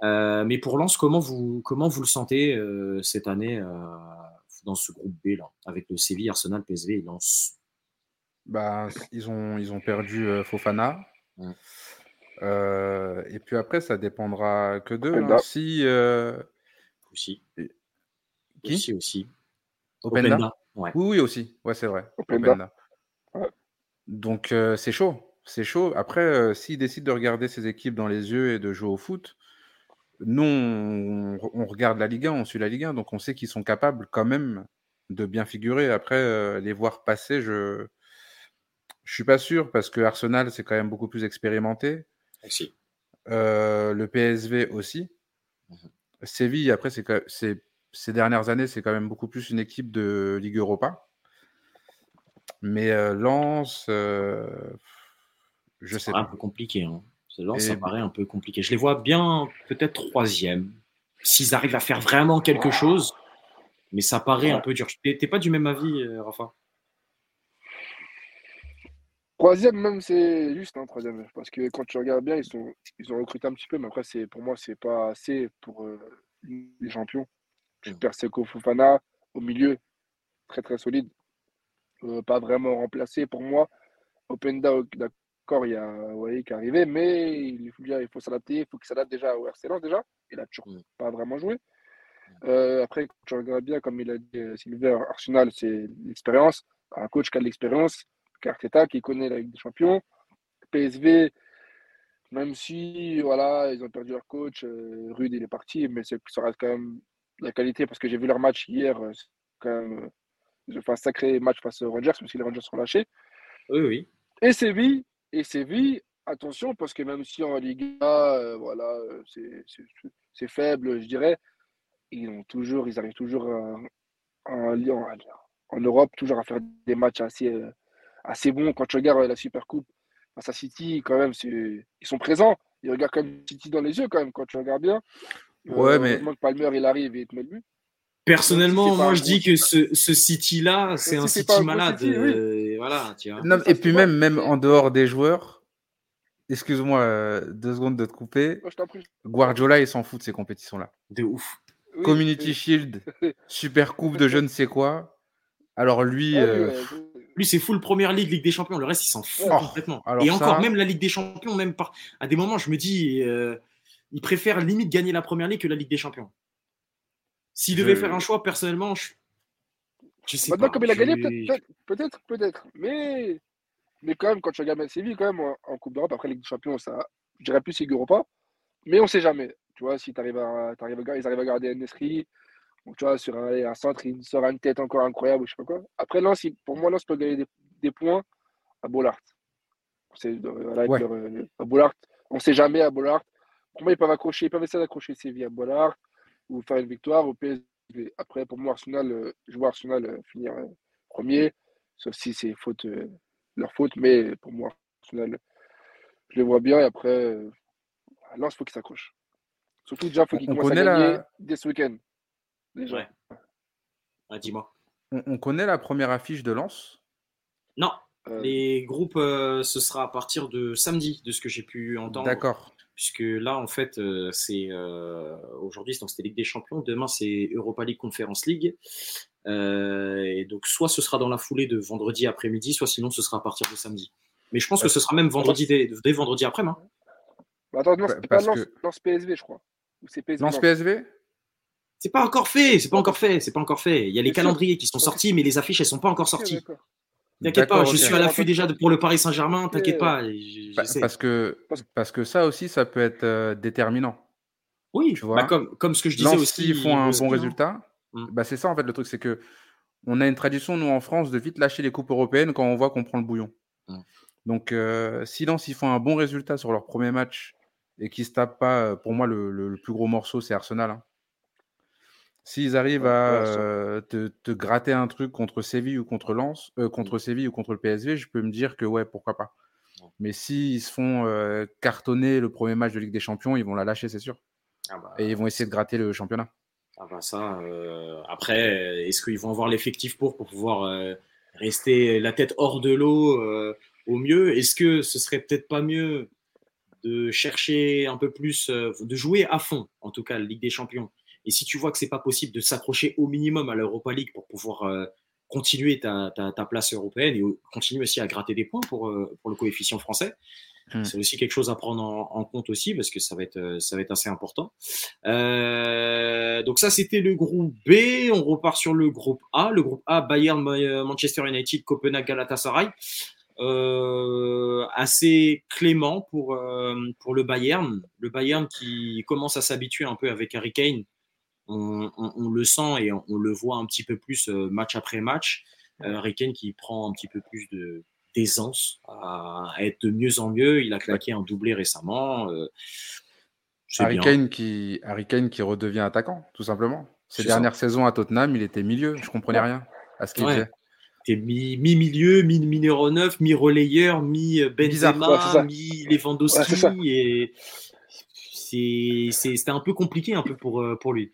Speaker 1: mais pour Lens, comment vous, comment vous le sentez cette année dans ce groupe B là, avec le Séville, Arsenal, PSV et Lens
Speaker 2: bah, ils, ont, ils ont perdu euh, Fofana. Euh, et puis après, ça dépendra que d'eux. Hein. Si, euh,
Speaker 1: Aussi.
Speaker 2: Qui?
Speaker 1: Aussi, aussi.
Speaker 2: Openda. Oui, oui, aussi. Ouais, c'est vrai. Openda. Donc, c'est chaud. C'est chaud. Après, s'ils décident de regarder ces équipes dans les yeux et de jouer au foot, nous, on, regarde la Ligue 1, on suit la Ligue 1, donc on sait qu'ils sont capables quand même de bien figurer. Après, les voir passer, je je suis pas sûr parce que Arsenal, c'est quand même beaucoup plus expérimenté.
Speaker 1: Aussi.
Speaker 2: Euh, le PSV aussi. Mmh Séville, après, c'est ces dernières années, c'est quand même beaucoup plus une équipe de Ligue Europa. Mais euh, Lens, je sais pas.
Speaker 1: un peu compliqué. Hein ça paraît un peu compliqué. Je les vois bien peut-être troisième, s'ils arrivent à faire vraiment quelque chose, mais ça paraît un peu dur. T'es pas du même avis, euh, Rafa?
Speaker 3: Troisième, même, c'est juste, un hein, troisième. Parce que quand tu regardes bien, ils, sont, ils ont recruté un petit peu, mais après, pour moi, c'est pas assez pour euh, les champions. Tu perds Seko Fofana au milieu, très très solide. Euh, pas vraiment remplacé pour moi. Openda, il y a ouais, qui est arrivé, mais il faut, il faut s'adapter, il faut qu'il s'adapte déjà au RC déjà. Il a toujours pas vraiment joué. Euh, après, quand tu regardes bien, comme il a dit Silver, Arsenal, c'est l'expérience. Un coach qui a de l'expérience, Carteta qui connaît la Ligue des Champions. PSV, même si voilà, ils ont perdu leur coach, euh, Rude il est parti, mais ça reste quand même la qualité parce que j'ai vu leur match hier, quand même, ils ont fait un sacré match face aux Rangers, même si les Rangers sont lâchés.
Speaker 1: Oui, oui.
Speaker 3: Et Séville, et Séville, attention, parce que même si en Ligue 1, euh, voilà, euh, c'est faible, je dirais, ils, ont toujours, ils arrivent toujours en, en, Europe, toujours à faire des matchs assez, euh, assez bons. Quand tu regardes la Super Coupe face à City, quand même, ils sont présents. Ils regardent quand même City dans les yeux, quand même, quand tu regardes bien.
Speaker 2: Ouais, mais.
Speaker 3: Palmer, il arrive et il te met le but.
Speaker 1: Personnellement, moi, je dis que ce, ce City-là, c'est un City malade. voilà,
Speaker 2: Non, et puis même, même en dehors des joueurs, excuse-moi euh, deux secondes de te couper. Guardiola, il s'en fout de ces compétitions-là.
Speaker 1: De ouf.
Speaker 2: Community Shield, Super Coupe de je ne sais quoi. Alors lui. Ah euh,
Speaker 1: lui, c'est full Première Ligue, Ligue des Champions. Le reste, il s'en fout oh, complètement. Et encore, même la Ligue des Champions, même par... à des moments, je me dis, euh, il préfère limite gagner la Première Ligue que la Ligue des Champions. S'il devait faire un choix, personnellement, je,
Speaker 3: je sais Maintenant, comme il a gagné, peut-être, peut-être, Mais... mais quand même, quand tu regardes Séville, quand même, en, Coupe d'Europe, après Ligue des Champions, ça, je dirais plus Europa. Mais on ne sait jamais. Tu vois, si arrives à, arrives à, ils arrivent à garder Nesri, tu vois, sur un, centre, il sort une tête encore incroyable, je sais pas quoi. Après, Lens, pour moi, Lens peut gagner des, points à Bollard. C'est, voilà, euh, à Bollard. On ne sait jamais à Bollard. Pour moi, ils peuvent accrocher, ils peuvent essayer d'accrocher Séville à Bollard ou faire une victoire au PSG. Après, pour moi, Arsenal, euh, je vois Arsenal euh, finir euh, premier, sauf si c'est faute, leur faute, mais pour moi, Arsenal, je les vois bien. Et après, Lens, il faut qu'il s'accroche. Surtout, déjà, il faut qu'il commence à gagner dès ce week-end.
Speaker 1: Déjà. Ouais. Dis-moi.
Speaker 2: On, connaît la première affiche de Lens?
Speaker 1: Non. Les groupes, ce sera à partir de samedi, de ce que j'ai pu entendre.
Speaker 2: D'accord
Speaker 1: puisque là, en fait, euh, c'est euh, aujourd'hui, c'était Ligue des Champions, demain, c'est Europa League Conference League. et donc, soit ce sera dans la foulée de vendredi après-midi, soit sinon ce sera à partir de samedi. Mais je pense que ce sera même vendredi dès, vendredi après-midi. Hein.
Speaker 3: Bah, attends, non, c'est pas Lance, PSV, je crois.
Speaker 2: Lance PSV
Speaker 1: c'est pas encore fait, c'est pas encore fait, c'est pas encore fait. Il y a les calendriers qui sont sortis, mais les affiches elles sont pas encore sorties. T'inquiète pas, je suis à l'affût déjà pour le Paris Saint-Germain, t'inquiète pas.
Speaker 2: Parce que, parce que ça aussi, ça peut être euh, déterminant.
Speaker 1: Oui, tu vois? Bah, comme, comme ce que je disais aussi.
Speaker 2: S'ils font un bon résultat, mm. bah c'est ça en fait le truc, c'est que on a une tradition, nous en France, de vite lâcher les coupes européennes quand on voit qu'on prend le bouillon. Mm. Donc, euh, si Lens, ils font un bon résultat sur leur premier match et qu'ils se tapent pas, euh, pour moi, le, plus gros morceau, c'est Arsenal. Hein. S'ils arrivent à euh, te, gratter un truc contre Séville ou contre Lens, euh, contre mmh. Séville ou contre le PSV, je peux me dire que ouais, pourquoi pas. Mais s'ils se font euh, cartonner le premier match de Ligue des Champions, ils vont la lâcher, c'est sûr. Ah bah, et ils vont essayer de gratter le championnat.
Speaker 1: Ah bah ça, après, est-ce qu'ils vont avoir l'effectif pour, pour pouvoir rester la tête hors de l'eau au mieux? Est-ce que ce serait peut-être pas mieux de chercher un peu plus, de jouer à fond, en tout cas, la Ligue des Champions? Et si tu vois que c'est pas possible de s'accrocher au minimum à l'Europa League pour pouvoir euh, continuer ta, place européenne et continuer aussi à gratter des points pour, euh, pour le coefficient français, hmm. c'est aussi quelque chose à prendre en, compte aussi parce que ça va être, euh, ça va être assez important. donc ça, c'était le groupe B. On repart sur le groupe A. Le groupe A, Bayern, Manchester United, Copenhague, Galatasaray. assez clément pour, pour le Bayern. Le Bayern qui commence à s'habituer un peu avec Harry Kane on, le sent et on, le voit un petit peu plus euh, match après match. Euh, qui prend un petit peu plus de d'aisance à, être de mieux en mieux. Il a claqué un doublé récemment. Euh,
Speaker 2: Harry, Kane qui, Harry qui redevient attaquant, tout simplement. Ces dernières saisons à Tottenham, il était milieu. Je comprenais rien à ce qu'il faisait.
Speaker 1: Il était mi-milieu, mi, numéro 9, mi-relayeur, mi-Benzema, mi-Lewandowski. et c'était un peu compliqué un peu pour, euh, pour lui.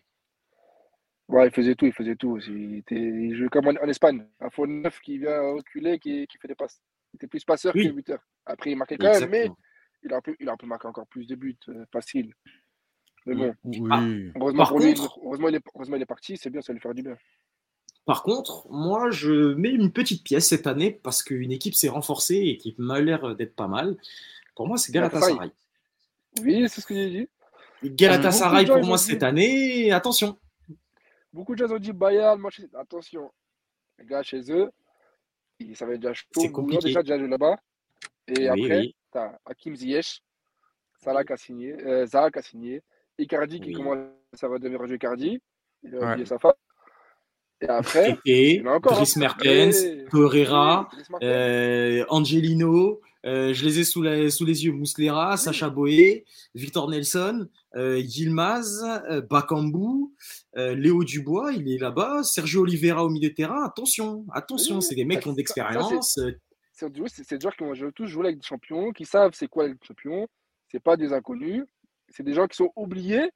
Speaker 3: Ouais, il faisait tout, il faisait tout aussi. Il, était, il jouait comme en, Espagne, un faux neuf qui vient reculer, qui, qui fait des passes. Il était plus passeur que buteur. Après, il marquait quand même, mais il a, un peu, il a un peu marqué encore plus de buts euh, faciles. Mais bon, ah, heureusement, pour lui, heureusement, il est, heureusement, il est parti, c'est bien, ça lui faire du bien.
Speaker 1: Par contre, moi, je mets une petite pièce cette année parce qu'une équipe s'est renforcée et qui m'a l'air d'être pas mal. Pour moi, c'est Galatasaray.
Speaker 3: Oui, c'est ce que j'ai dit.
Speaker 1: Galatasaray, pour moi, cette année, attention.
Speaker 3: Beaucoup de gens ont dit Bayern, moi, attention, les gars, chez eux, ça va être déjà chaud. C'est compliqué. déjà, déjà là-bas. Et après, tu as Hakim Ziyech, Salah qui a signé, euh, Zaha qui a signé, Icardi qui commence à redevenir Icardi, il a oublié sa femme.
Speaker 1: Et après, et encore, Dries hein. Mertens, Pereira, euh, Angelino, euh, je les ai sous, sous les yeux, Mouslera, Sacha Boé, Victor Nelson, euh, Yilmaz, euh, Bakambu, Léo Dubois, il est là-bas, Sergio Oliveira au milieu de terrain. Attention, attention, c'est des mecs qui ont d'expérience.
Speaker 3: C'est des joueurs qui ont tous joué avec des champions, qui savent c'est quoi les champions. C'est pas des inconnus, c'est des gens qui sont oubliés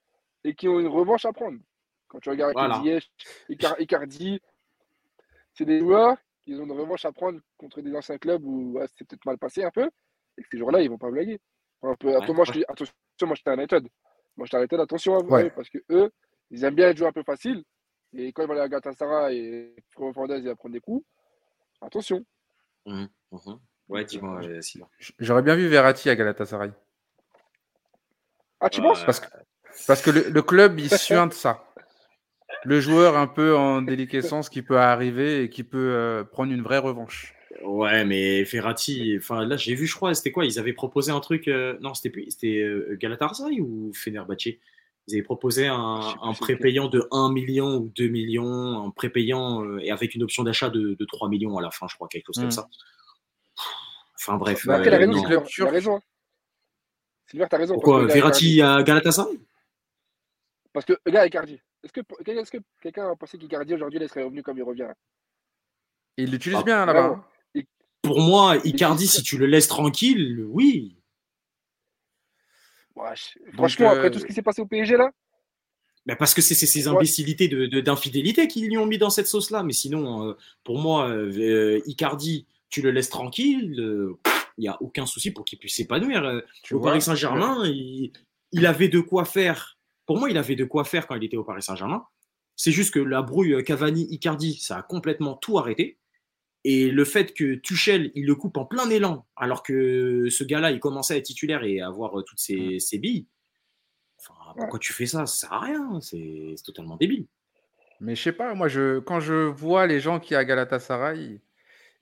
Speaker 3: et qui ont une revanche à prendre. Quand tu regardes voilà. Icardi, c'est des joueurs ils ont une revanche à prendre contre des anciens clubs où c'est peut-être mal passé un peu, et que ces jours-là, ils ne vont pas blaguer. Un peu, moi, je attention, moi, j'étais un United. Moi, j'étais un United, attention à eux, parce que eux, ils aiment bien jouer un peu facile. Et quand ils vont aller à Galatasaray et Fromo Fernandez, ils vont prendre des coups. Attention.
Speaker 1: Mmh, mmh. Ouais, dis-moi, euh,
Speaker 2: J'aurais bien vu Verratti à Galatasaray.
Speaker 3: Ah, tu penses?
Speaker 2: Parce que, parce que le, club, il suinte ça le joueur un peu en déliquescence qui peut arriver et qui peut euh, prendre une vraie revanche.
Speaker 1: Ouais, mais Ferrati, enfin là j'ai vu, je crois, c'était quoi? Ils avaient proposé un truc, euh, non, c'était c'était euh, Galatasaray ou Fenerbahce Ils avaient proposé un, un prépayant de 1 million ou 2 millions, un prépayant et avec une option d'achat de, de, 3 millions à la fin, je crois, quelque chose comme hmm. ça. Enfin bref.
Speaker 3: Bah, après, la raison, tu as raison. Sylvain, t'as raison.
Speaker 1: Pourquoi Verratti à Galatasaray?
Speaker 3: Parce que, gars, Icardi. Est-ce que, est que quelqu'un a pensé qu'Icardi aujourd'hui il serait revenu comme il revient?
Speaker 2: Il l'utilise ah, bien là-bas.
Speaker 1: Pour moi, Icardi, si tu le laisses tranquille, oui.
Speaker 3: franchement, après tout ce qui s'est passé au PSG là?
Speaker 1: Mais parce que c'est ces imbécilités d'infidélité de, qui lui ont mis dans cette sauce-là. Mais sinon, euh, pour moi, euh, Icardi, tu le laisses tranquille, il n'y a aucun souci pour qu'il puisse s'épanouir. Au Paris Saint-Germain, il, il, avait de quoi faire pour moi, il avait de quoi faire quand il était au Paris Saint-Germain. C'est juste que la brouille Cavani-Icardi, ça a complètement tout arrêté. Et le fait que Tuchel, il le coupe en plein élan, alors que ce gars-là, il commençait à être titulaire et à avoir toutes ses, ses billes. Enfin, pourquoi tu fais ça? Ça sert à rien. C'est totalement débile.
Speaker 2: Mais je sais pas, moi, je, quand je vois les gens qui à Galatasaray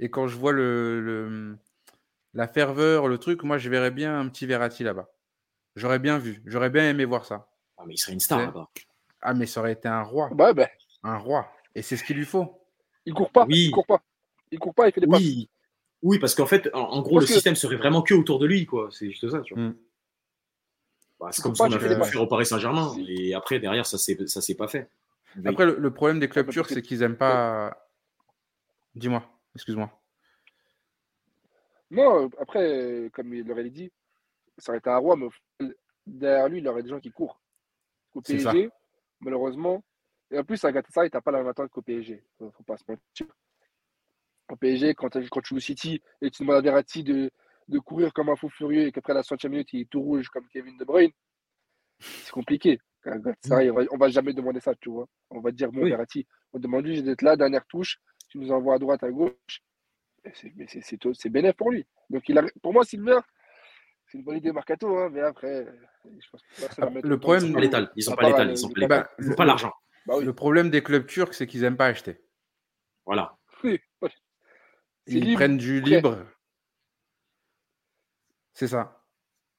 Speaker 2: et quand je vois le, le, la ferveur, le truc, moi, je verrais bien un petit Verratti là-bas. J'aurais bien vu. J'aurais bien aimé voir ça.
Speaker 1: Ah, mais il serait une star là-bas.
Speaker 2: Ah, mais ça aurait été un roi.
Speaker 3: Ouais, ben.
Speaker 2: Un roi. Et c'est ce qu'il lui faut.
Speaker 3: Il court pas.
Speaker 1: Oui.
Speaker 3: Il court pas. Il court pas, il fait des passes.
Speaker 1: Oui, oui parce qu'en fait, en, en gros,
Speaker 3: Parce
Speaker 1: le
Speaker 3: que-
Speaker 1: système serait vraiment que autour de lui, quoi. C'est juste ça, tu vois.
Speaker 2: Mm.
Speaker 1: Bah, c'est comme ça qu'on a
Speaker 3: fait
Speaker 1: au Paris Saint-Germain. Et après, derrière, ça ça s'est pas fait. Mais-
Speaker 2: Après, le, le problème des clubs
Speaker 3: mais
Speaker 2: turcs, c'est qu'ils aiment pas. Dis-moi, excuse-moi.
Speaker 3: Non, après, comme il l'aurait dit, ça aurait été un roi, mais derrière lui, il aurait des gens qui courent. Au. PSG, malheureusement, et en plus, à Galatasaray, t'as pas la même attente qu'au PSG. Faut, faut pas se mentir. Au PSG, quand, quand tu joues au City et tu demandes à Verratti de, de courir comme un fou furieux et qu'après la 60e minute, il est tout rouge comme Kevin De Bruyne, c'est compliqué. Galatasaray, on, va, jamais demander ça, tu vois. On va dire, bon,
Speaker 2: Oui.
Speaker 3: Verratti, on demande juste d'être là, dernière touche, tu nous envoies à droite, à gauche. C'est- Mais c'est- c'est c'est bénéf pour lui. Donc, il a, pour moi, Silver, c'est une bonne idée Mercato, hein, mais après, je pense que va
Speaker 2: Ah,
Speaker 3: mettre
Speaker 2: le problème-
Speaker 1: Ils
Speaker 3: sous
Speaker 1: ont pas
Speaker 3: l'eau.
Speaker 1: l'étal. Ils ont
Speaker 3: À
Speaker 1: pas
Speaker 3: part,
Speaker 1: l'étal.
Speaker 3: euh,
Speaker 1: Ils ont pas.
Speaker 2: Bah, le-
Speaker 1: pas l'argent.
Speaker 3: Bah oui.
Speaker 2: Le problème des clubs turcs, c'est qu'ils aiment pas acheter.
Speaker 1: Voilà.
Speaker 3: Oui,
Speaker 2: Ils
Speaker 3: libre,
Speaker 2: prennent du libre. C'est ça.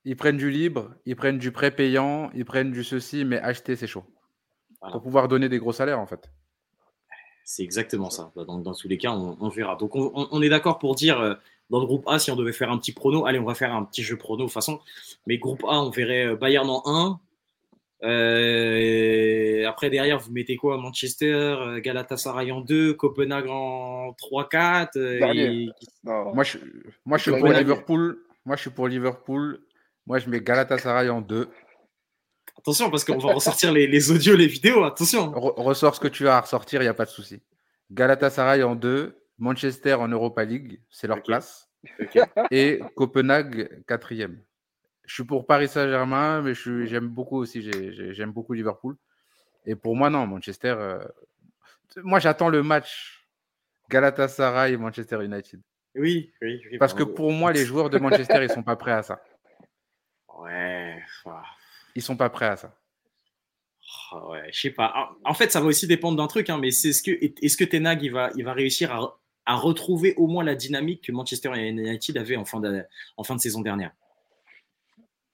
Speaker 2: Ils prennent du libre, ils prennent du prêt payant, ils prennent du ceci, mais acheter, c'est chaud.
Speaker 1: Voilà.
Speaker 2: Pour pouvoir donner des gros salaires, en fait.
Speaker 1: C'est exactement ça. Bah, Donc, dans tous les cas, on, on verra. Donc, on, est d'accord pour dire, euh, dans le groupe A, si on devait faire un petit prono, allez, on va faire un petit jeu prono de toute façon. Mais groupe A, on verrait euh, Bayern en 1. Euh, après, derrière, vous mettez quoi? Manchester, Galatasaray en 2, Copenhague en 3-4. euh,
Speaker 3: Dernier.
Speaker 1: et-
Speaker 3: Non.
Speaker 2: Moi, je, moi, je suis pour. Liverpool. Moi, je suis pour Liverpool. Moi, je mets Galatasaray en 2.
Speaker 1: Attention, parce qu'on va ressortir les, les audios, les vidéos. Attention.
Speaker 2: Re- ressors ce que tu as à ressortir, il n'y a pas de souci. Galatasaray en 2. Manchester en Europa League, c'est leur place. Et Copenhague, quatrième. Je suis pour Paris Saint-Germain, mais j'aime beaucoup aussi, j'ai- j'ai- j'aime beaucoup Liverpool. Et pour moi, non, Manchester. euh, Moi, j'attends le match Galatasaray et Manchester United.
Speaker 1: Oui, oui, oui,
Speaker 2: Parce que pour moi, les joueurs de Manchester, ils sont pas prêts à ça.
Speaker 1: Ouais. Ah,
Speaker 2: Ils sont pas prêts à ça.
Speaker 1: ah ouais, je sais pas. En- En fait, ça va aussi dépendre d'un truc, hein, mais c'est ce que est-ce que Tenag il va, il va réussir à, à retrouver au moins la dynamique que Manchester United avait en fin de, en fin de saison dernière?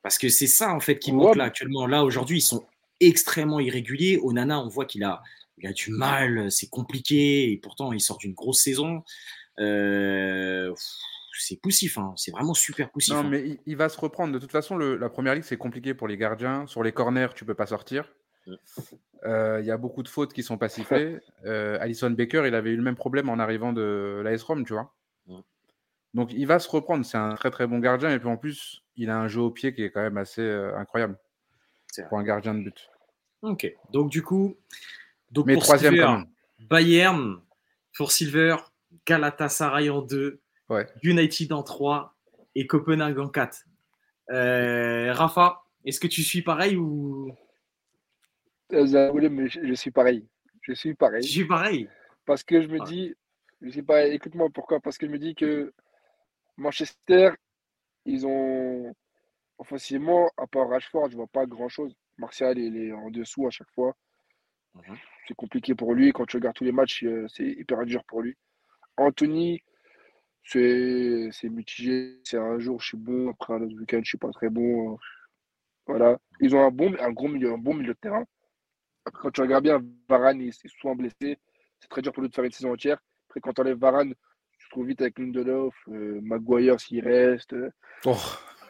Speaker 1: Parce que c'est ça en fait qui manque là actuellement. Là aujourd'hui, ils sont extrêmement irréguliers. Onana, on voit qu'il a, il a du mal, c'est compliqué, et pourtant il sort d'une grosse saison. Euh, c'est poussif, hein. c'est vraiment super poussif.
Speaker 2: Non,
Speaker 1: hein.
Speaker 2: mais il, il va se reprendre. De toute façon, le- la première ligue, c'est compliqué pour les gardiens. Sur les corners, tu peux pas sortir. Euh, Il y a beaucoup de fautes qui sont pas sifflées. Euh, Alison Baker, il avait eu le même problème en arrivant de l'AS Rome, tu vois. Donc, il va se reprendre. C'est un très très bon gardien. Et puis en plus, il a un jeu au pied qui est quand même assez euh, incroyable pour un gardien de but.
Speaker 1: Ok, donc du coup, donc
Speaker 2: Mais
Speaker 1: pour
Speaker 2: troisième
Speaker 1: Silver. Bayern pour Silver, Galatasaray en 2,
Speaker 2: Ouais.
Speaker 1: United en 3 et Copenhague en 4. Euh, Rafa, est-ce que tu suis pareil ou?
Speaker 3: Euh, Désolé, mais je, je suis pareil. Je suis
Speaker 1: tu
Speaker 3: pareil.
Speaker 1: suis pareil?
Speaker 3: Parce que je me
Speaker 1: Ouais.
Speaker 3: dis, je suis pareil. Écoute-moi pourquoi. Parce que je me dis que Manchester, ils ont offensivement, à part Rashford, je vois pas grand-chose. Martial, il est en dessous à chaque fois.
Speaker 1: Mhm.
Speaker 3: C'est compliqué pour lui. Quand tu regardes tous les matchs, euh, c'est hyper dur pour lui. Anthony, c'est c'est mitigé. C'est un jour, je suis bon. Après, un autre week-end, je suis pas très bon. Voilà. Ils ont un bon, un gros milieu, un bon milieu de terrain. Après, quand tu regardes bien, Varane il est souvent blessé. C'est très dur pour lui de faire une saison entière. Après, quand tu enlèves Varane, tu te trouves vite avec Lindelof, euh, Maguire s'il reste. euh,
Speaker 2: Oh.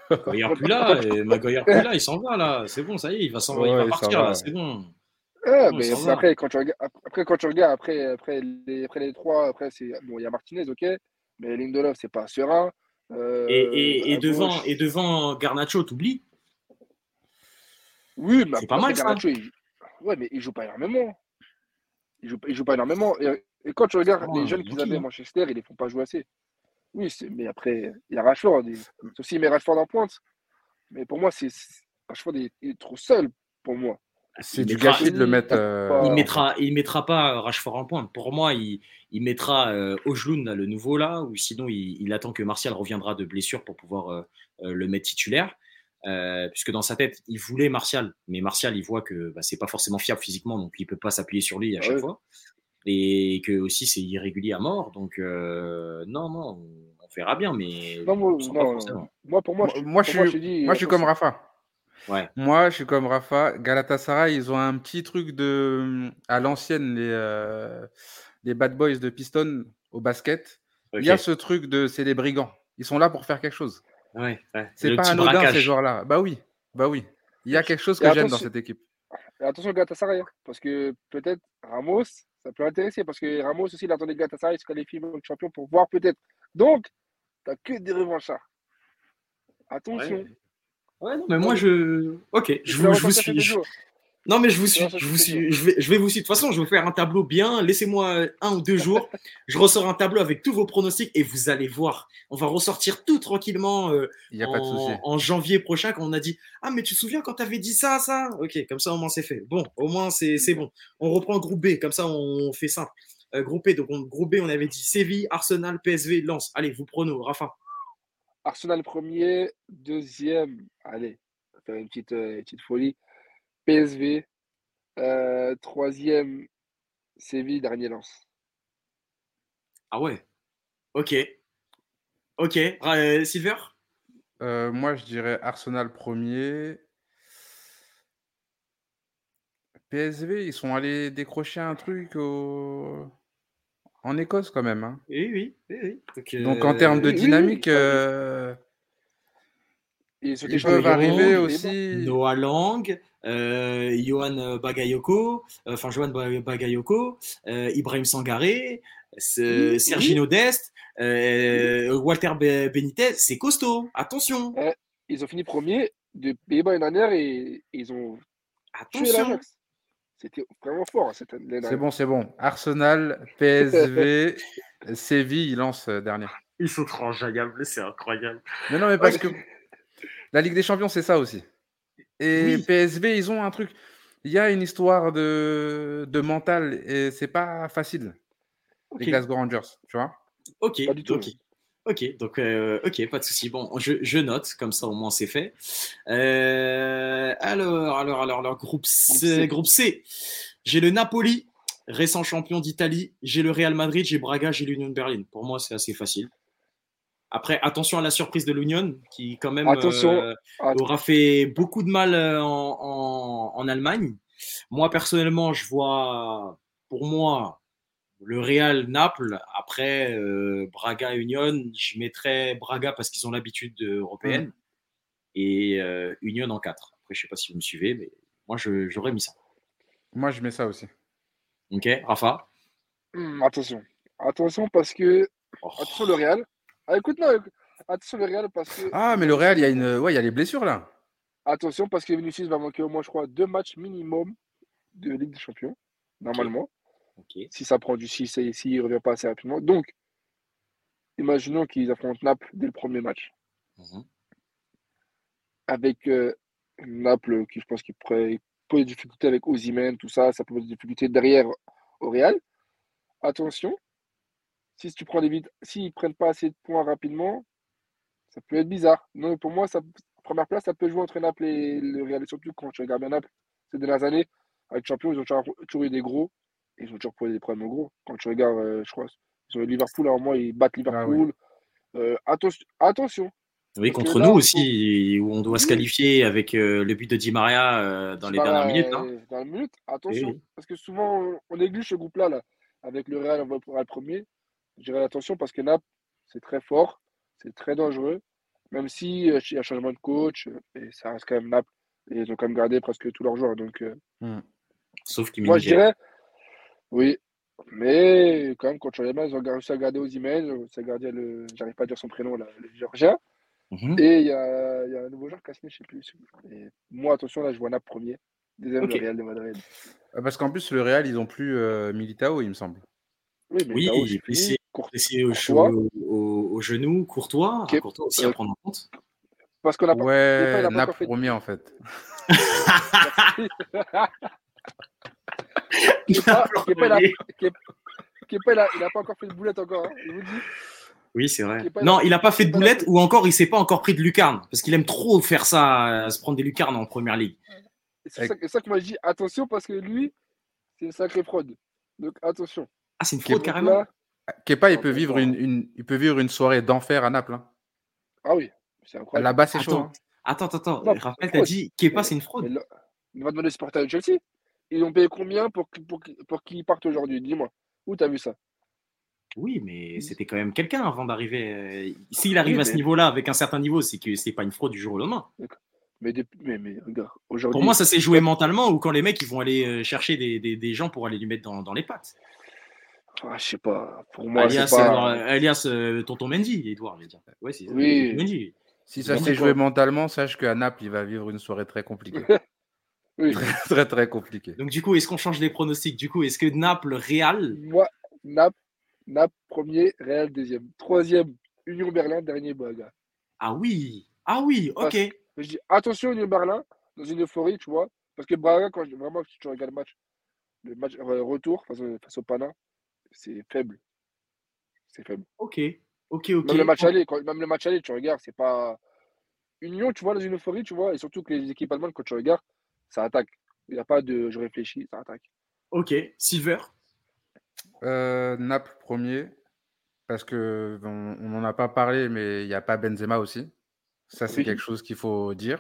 Speaker 1: Maguire plus là, et Maguire plus là, il s'en va là, c'est bon, ça y est, il va s'en
Speaker 2: Ouais,
Speaker 1: il va partir
Speaker 2: va,
Speaker 1: là,
Speaker 2: ouais.
Speaker 1: c'est bon.
Speaker 3: Mais
Speaker 1: ça
Speaker 3: après,
Speaker 1: va.
Speaker 3: après, quand tu regardes, après, quand tu regardes, après, après, les, après les trois, après, c'est bon, il y a Martinez, ok, mais Lindelof, c'est pas serein. Euh,
Speaker 1: Et, et, devant,
Speaker 3: gauche-
Speaker 1: et devant Garnacho, t'oublies?
Speaker 3: Oui, mais
Speaker 1: C'est pas mal, ça.
Speaker 3: Garnacho, il... Ouais, mais il joue pas énormément. Il joue, il joue pas énormément. Et, et quand tu regardes
Speaker 1: Oh,
Speaker 3: les jeunes
Speaker 1: il
Speaker 3: qu'ils avaient à
Speaker 1: hein?
Speaker 3: Manchester, ils les font pas jouer assez. Oui, c'est- mais après, il y a Rashford. il- Sauf s'il met Rashford en pointe. Mais pour moi, c'est Rashford il est trop seul pour moi.
Speaker 2: C'est du gâchis de le mettre. Euh,
Speaker 1: il mettra, il mettra pas Rashford en pointe. Pour moi, il, il mettra euh, le nouveau là, ou sinon il, attend que Martial reviendra de blessure pour pouvoir euh, euh, le mettre titulaire. puisque dans sa tête, il voulait Martial, mais Martial, il voit que bah, c'est pas forcément fiable physiquement, donc il peut pas s'appuyer sur lui à chaque fois, et que aussi c'est irrégulier à mort. Donc non, non, on verra bien, mais
Speaker 3: non, moi, moi, pour moi,
Speaker 2: moi, je, suis, moi, je suis comme Rafa. Moi, je suis comme Rafa. Galatasaray, ils ont un petit truc de à l'ancienne les les bad boys de Piston au basket. Il y a ce truc de c'est des brigands. Ils sont là pour faire quelque chose.
Speaker 1: Ouais,
Speaker 2: C'est pas anodin ces joueurs-là. Bah oui, bah oui. Il y a quelque chose que j'aime dans cette équipe.
Speaker 3: attention Galatasaray, hein, parce que peut-être Ramos, ça peut intéresser, parce que Ramos aussi, il attendait Galatasaray se qualifier au champion pour voir peut-être. Donc, t'as que des revanchards. Attention.
Speaker 1: Ouais, non, mais moi je. Ok, je vous, je vous suis. Non, mais je vous suis, je vous suis, je vais, je vais vous suivre. De toute façon, je vais faire un tableau bien. Laissez-moi un ou deux jours. je ressors un tableau avec tous vos pronostics et vous allez voir. On va ressortir tout tranquillement euh, en, janvier prochain quand on a dit Ah, mais tu te souviens quand tu avais dit ça, ça? Ok, comme ça, au moins, c'est fait. Bon, au moins, c'est bon. On reprend groupe B. Comme ça, on fait simple. Euh, groupe B, donc groupe B, on avait dit Séville, Arsenal, PSV, Lens. Allez, vous pronos, Rafa.
Speaker 3: Arsenal premier, deuxième. Allez, on va faire une petite, euh, une petite folie. PSV, euh, troisième, Séville, dernier lance.
Speaker 1: Ah ouais. Ok. Ok. Euh, Silver?
Speaker 2: Euh, Moi, je dirais Arsenal premier. PSV, ils sont allés décrocher un truc en Écosse quand même. Hein.
Speaker 1: Oui, oui.
Speaker 2: Donc, en termes de dynamique, ils peuvent arriver aussi.
Speaker 1: Noah Lang, euh, Johan Bagayoko, euh, enfin Johan Bagayoko, euh, Ibrahim Sangaré, Sergino Dest, Walter Benitez, c'est costaud, attention.
Speaker 3: ils ont fini premier de Pays-Bas dernière et ils ont
Speaker 1: attention.
Speaker 3: C'était vraiment fort
Speaker 2: cette année. C'est bon, c'est bon. Arsenal, PSV, Séville, ils lancent dernier.
Speaker 1: Ils sont trop c'est incroyable.
Speaker 2: Mais non, mais parce que la Ligue des Champions, c'est ça aussi. Et PSV, ils ont un truc. Il y a une histoire de, de mental et c'est pas facile. Les Glasgow Rangers, tu vois?
Speaker 1: Ok, ok. Ok, donc euh, ok, pas de souci. Bon, je, note, comme ça au moins c'est fait. Euh, alors, alors, alors, alors, groupe C, groupe C. J'ai le Napoli, récent champion d'Italie. J'ai le Real Madrid, j'ai Braga, j'ai l'Union Berlin. Pour moi, c'est assez facile. Après, attention à la surprise de l'Union, qui quand même euh, aura fait beaucoup de mal euh, en, Allemagne. Moi, personnellement, je vois, pour moi, le Real Naples. Après, euh, Braga Union, je mettrais Braga parce qu'ils ont l'habitude européenne. Et Union en 4. Après, je ne sais pas si vous me suivez, mais moi, j'aurais mis ça.
Speaker 2: Moi, je mets ça aussi.
Speaker 1: Ok, Rafa?
Speaker 3: Hmm, Attention. Attention parce que. Oh. Attention, le Real. Ah, écoute, non, attention le Real parce que.
Speaker 2: Ah, mais le Real, il y a une, ouais, il y a les blessures là.
Speaker 3: Attention parce que Vinicius va manquer au moins, je crois, deux matchs minimum de Ligue des Champions, normalement. Si ça prend du 6 et s'il ne revient pas assez rapidement. Donc, imaginons qu'ils affrontent Naples dès le premier match. Mhm. Avec euh, Naples, qui je pense qu'il pourrait poser des difficultés avec Ozymen, tout ça, ça peut poser des difficultés derrière au Real. Attention, si tu prends des vides, s'ils prennent pas assez de points rapidement, ça peut être bizarre. Non, pour moi, ça, première place, ça peut jouer entre Naples et le Real. Surtout quand tu regardes bien Naples ces dernières années, avec Champions, ils ont toujours, eu des gros et ils ont toujours posé des problèmes aux gros. Quand tu regardes, euh, je crois, ils ont eu Liverpool, à un moment, ils battent ah Liverpool. Euh, attention.
Speaker 1: Oui, contre nous aussi, où on doit se qualifier avec euh, le but de Di Maria dans les dernières minutes. Hein.
Speaker 3: Dans les minutes, attention. Parce que souvent, on néglige ce groupe-là, là, avec le Real, on va le premier je dirais attention parce que Naples, c'est très fort, c'est très dangereux, même si euh, il y a changement de coach, euh, et ça reste quand même Naples, et ils ont quand même gardé presque tous leurs joueurs. Donc, euh,
Speaker 1: hmm. Sauf qu'ils
Speaker 3: Moi, je dirais, oui, mais quand même, quand tu regardes, ils ont réussi à garder aux emails, ça gardien, le, j'arrive pas à dire son prénom, le Georgien. Mhm. Et il y a, y a, un nouveau joueur qui a signé, je sais plus. Et moi, attention, là, je vois Naples premier. Deuxième, le Real de Madrid.
Speaker 2: Parce qu'en plus, le Real, ils ont plus Militao, il me semble.
Speaker 1: Oui, oui il est blessé au, au, genou, Courtois, Courtois aussi à prendre en compte.
Speaker 3: Parce qu'on a
Speaker 2: ouais, pas, premier en fait.
Speaker 3: Kepa, il n'a pas encore fait de boulette encore, hein, je vous dis.
Speaker 1: Oui, c'est vrai. Non, il n'a pas fait de boulette ou encore il s'est pas encore pris de lucarne parce qu'il aime trop faire ça, se prendre des lucarnes en première ligue.
Speaker 3: C'est ça, ça, que moi je dis attention parce que lui, c'est une sacrée fraude. Donc attention.
Speaker 1: Ah, c'est une fraude carrément.
Speaker 2: Kepa, il peut, vivre une, il peut vivre une soirée d'enfer à Naples. Hein.
Speaker 3: Ah oui, c'est incroyable.
Speaker 2: Là-bas, c'est chaud. Hein.
Speaker 1: Attends, attends, attends. Raphaël, t'as dit Kepa, c'est une fraude.
Speaker 3: Il va demander le supporter de Chelsea. Ils ont payé combien pour, pour, pour qu'il parte aujourd'hui? Dis-moi. Où t'as vu ça?
Speaker 1: Oui, mais c'était quand même quelqu'un avant d'arriver. Euh, s'il arrive à ce niveau-là avec un certain niveau, c'est que c'est pas une fraude du jour au lendemain.
Speaker 3: Mais, mais, mais regarde, aujourd'hui.
Speaker 1: Pour moi, ça s'est joué mentalement ou quand les mecs ils vont aller euh, chercher des, des, des gens pour aller lui mettre dans, dans les pattes.
Speaker 3: Ah, je sais pas. Pour moi,
Speaker 1: alias,
Speaker 3: pas...
Speaker 1: alias euh, Tonton Mendy, Edouard, je veux dire. Ouais,
Speaker 3: oui.
Speaker 1: Mendy.
Speaker 2: Si ça s'est joué mentalement, sache qu'à Naples, il va vivre une soirée très compliquée. oui. Très, très, très compliquée.
Speaker 1: Donc, du coup, est-ce qu'on change les pronostics? Du coup, est-ce que Naples, Real?
Speaker 3: Moi, Naples, Naples, premier, Real, deuxième. Troisième, Union Berlin, dernier, Braga.
Speaker 1: Ah oui Ah oui, ok.
Speaker 3: je dis attention, Union Berlin, dans une euphorie, tu vois. Parce que Braga, quand je, vraiment, si tu regardes le match, le match euh, retour face, face au Pana, c'est faible. C'est faible.
Speaker 1: Ok, ok, ok.
Speaker 3: Même le match aller, même le match aller, tu regardes, c'est pas. Union, tu vois, dans une euphorie, tu vois, et surtout que les équipes allemandes, quand tu regardes, ça attaque. Il n'y a pas de je réfléchis, ça attaque.
Speaker 1: Ok, Silver?
Speaker 2: Euh, Naples premier, parce que on n'en a pas parlé, mais il n'y a pas Benzema aussi. Ça, c'est quelque chose qu'il faut dire.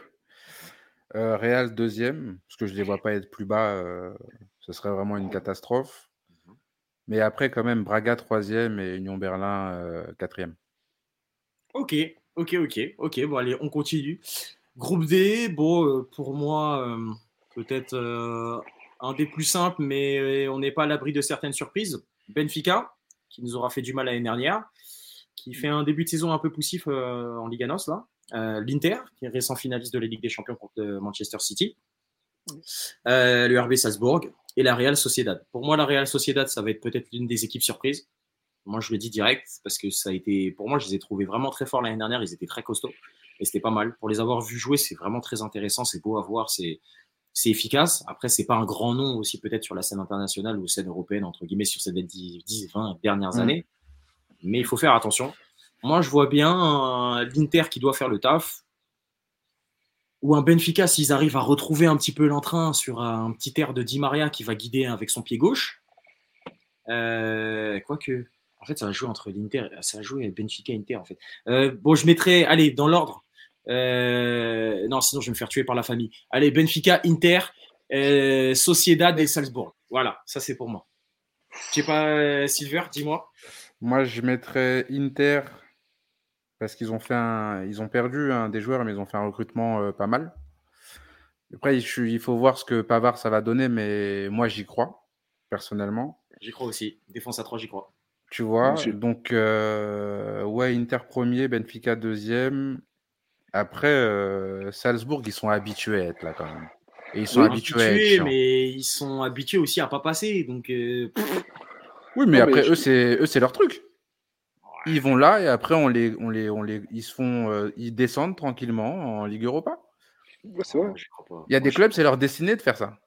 Speaker 2: Euh, Real deuxième, parce que je ne les vois pas être plus bas, euh, ce serait vraiment une catastrophe. Mais après, quand même, Braga troisième et Union Berlin euh, quatrième.
Speaker 1: Ok, ok, ok, ok. Bon, allez, on continue. Groupe D, bon, euh, pour moi, euh, peut-être un des plus simples, mais on n'est pas à l'abri de certaines surprises. Benfica, qui nous aura fait du mal l'année dernière, qui fait un début de saison un peu poussif en Liga NOS, là. L'Inter, qui est récent finaliste de la Ligue des Champions contre Manchester City. le RB Salzbourg, et la Real Sociedad. Pour moi, la Real Sociedad, ça va être peut-être l'une des équipes surprises. Moi, je le dis direct parce que ça a été, pour moi, je les ai trouvés vraiment très forts l'année dernière. Ils étaient très costauds et c'était pas mal. Pour les avoir vus jouer, c'est vraiment très intéressant. C'est beau à voir. C'est, c'est efficace. Après, c'est pas un grand nom aussi peut-être sur la scène internationale ou scène européenne entre guillemets sur ces 10, 20 dernières mm. années. Mais il faut faire attention. Moi, je vois bien l'Inter qui doit faire le taf ou un Benfica, s'ils arrivent à retrouver un petit peu l'entrain sur un petit air de Di Maria qui va guider avec son pied gauche. Euh, quoique, en fait, ça va jouer entre l'Inter, ça va jouer Benfica Inter en fait. Euh, bon, je mettrai, allez, dans l'ordre. Euh, non, sinon je vais me faire tuer par la famille. Allez, Benfica, Inter, Sociedad et Salzbourg. Voilà, ça c'est pour moi. Je sais pas, Silver, dis-moi.
Speaker 2: Moi, je mettrais Inter, parce qu'ils ont fait un, ils ont perdu un des joueurs, mais ils ont fait un recrutement euh, pas mal. Après, il faut voir ce que Pavard ça va donner, mais moi j'y crois personnellement.
Speaker 1: J'y crois aussi. Défense à 3, j'y crois.
Speaker 2: Tu vois, donc euh, ouais, Inter premier, Benfica deuxième. Après, euh, Salzbourg, ils sont habitués à être là quand même. Et ils sont habitués, à être
Speaker 1: mais ils sont habitués aussi à pas passer. Donc,
Speaker 2: oui, mais après, eux, c'est eux, c'est leur truc. Ils vont là et après on les, on les, on les, ils se font, euh, ils descendent tranquillement en Ligue Europa.
Speaker 3: c'est vrai.
Speaker 2: Il y a des clubs, c'est leur destinée de faire ça.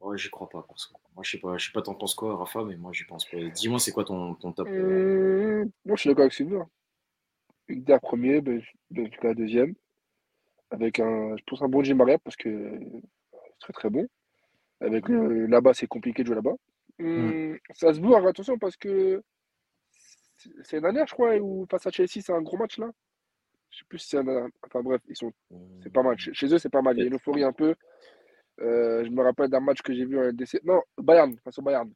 Speaker 1: Ouais, j'y crois pas. Moi, je sais pas, je sais pas, t'en penses quoi, Rafa, mais moi, j'y pense pas. Dis-moi, c'est quoi ton, ton top
Speaker 3: euh... Moi, je suis d'accord avec Silver. Inter premier, Benfica deuxième, avec un, je pense un bon Jim Maria parce que c'est très très bon. Avec là-bas, c'est compliqué de jouer là-bas. Hum, ça se voit, attention parce que c'est une dernière, je crois, où face à Chelsea, c'est un gros match là. Je sais plus si c'est un. Enfin bref, ils sont. C'est pas mal. Chez eux, c'est pas mal. Il y a une euphorie un peu. Euh, je me rappelle d'un match que j'ai vu en LDC. Non, Bayern, face au Bayern.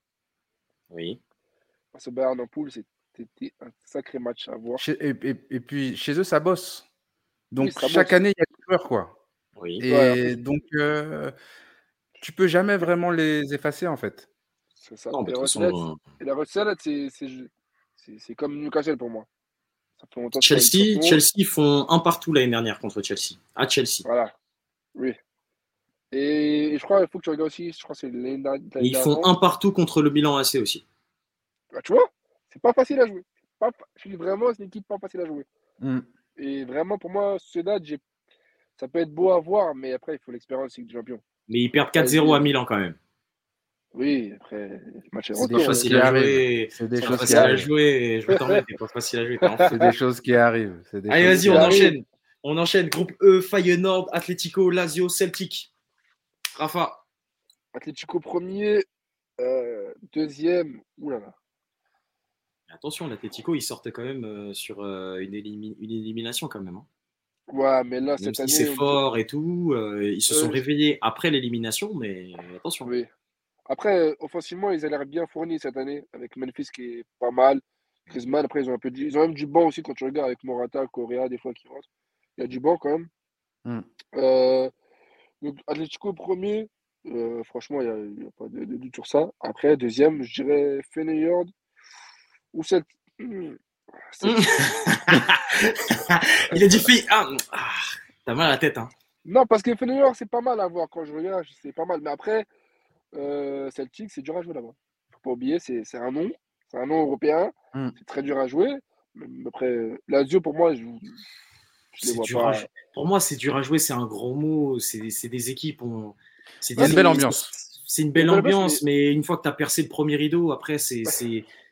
Speaker 1: Oui.
Speaker 3: Face au Bayern en poule, c'était un sacré match à voir.
Speaker 2: et, puis, chez eux, ça bosse. Donc, chaque année, il y a des joueurs, quoi.
Speaker 1: Oui.
Speaker 2: Et donc, euh, tu peux jamais vraiment les effacer, en fait.
Speaker 3: C'est ça. et, la recette, c'est c'est comme Newcastle pour moi.
Speaker 1: Chelsea, Chelsea font un partout l'année dernière contre Chelsea, à Chelsea.
Speaker 3: Voilà. Oui. Et je crois qu'il faut que tu regardes aussi, je crois c'est
Speaker 1: Ils font un partout contre le bilan AC aussi.
Speaker 3: Bah, tu vois, c'est pas facile à jouer. Pas, je dis vraiment, c'est une équipe pas facile à jouer. Mm. Et vraiment, pour moi, Sociedad, ça peut être beau à voir, mais après, il faut l'expérience Ligue des Champions.
Speaker 1: Mais ils perdent 4-0 à Milan quand même.
Speaker 3: Oui, après,
Speaker 1: match est pas facile à jouer. C'est des choses qui arrivent. jouer. Je vais t'en mettre, pas facile à jouer.
Speaker 2: C'est des choses qui arrivent.
Speaker 1: Allez, vas-y, on enchaîne. On enchaîne. Groupe E, Feyenoord, Atletico, Lazio, Celtic. Rafa.
Speaker 3: Atletico premier, euh, deuxième. Oulala.
Speaker 1: Attention, l'Atletico, ils sortaient quand même euh, sur euh, une, élimination quand même. Hein.
Speaker 3: Ouais, mais là, cette année.
Speaker 1: C'est fort et tout. ils se sont réveillés après l'élimination, mais attention.
Speaker 3: Oui. Après, offensivement, ils ont l'air bien fournis cette année, avec Memphis qui est pas mal. Griezmann, après, ils ont un peu ils ont même du banc aussi quand tu regardes avec Morata, Correa, des fois qui rentrent. Il y a du banc quand même. Hmm. donc, Atletico premier, franchement, il n'y a, pas de, doute sur ça. Après, deuxième, je dirais Feyenoord ou cette. Hmm,
Speaker 1: il a dit fait. Ah, ah, t'as mal à la tête, hein.
Speaker 3: Non, parce que Feyenoord, c'est pas mal à voir quand je regarde, c'est pas mal. Mais après, euh, Celtic, c'est dur à jouer là-bas. Faut pas oublier, c'est un nom, c'est un nom européen, hmm. c'est très dur à jouer. Après, Lazio, pour moi, je,
Speaker 1: je les vois pas. Pour moi, c'est dur à jouer, c'est un gros mot. C'est des équipes. On...
Speaker 2: C'est une belle ambiance.
Speaker 1: C'est une belle ambiance, mais... une fois que tu as percé le premier rideau, après, c'est.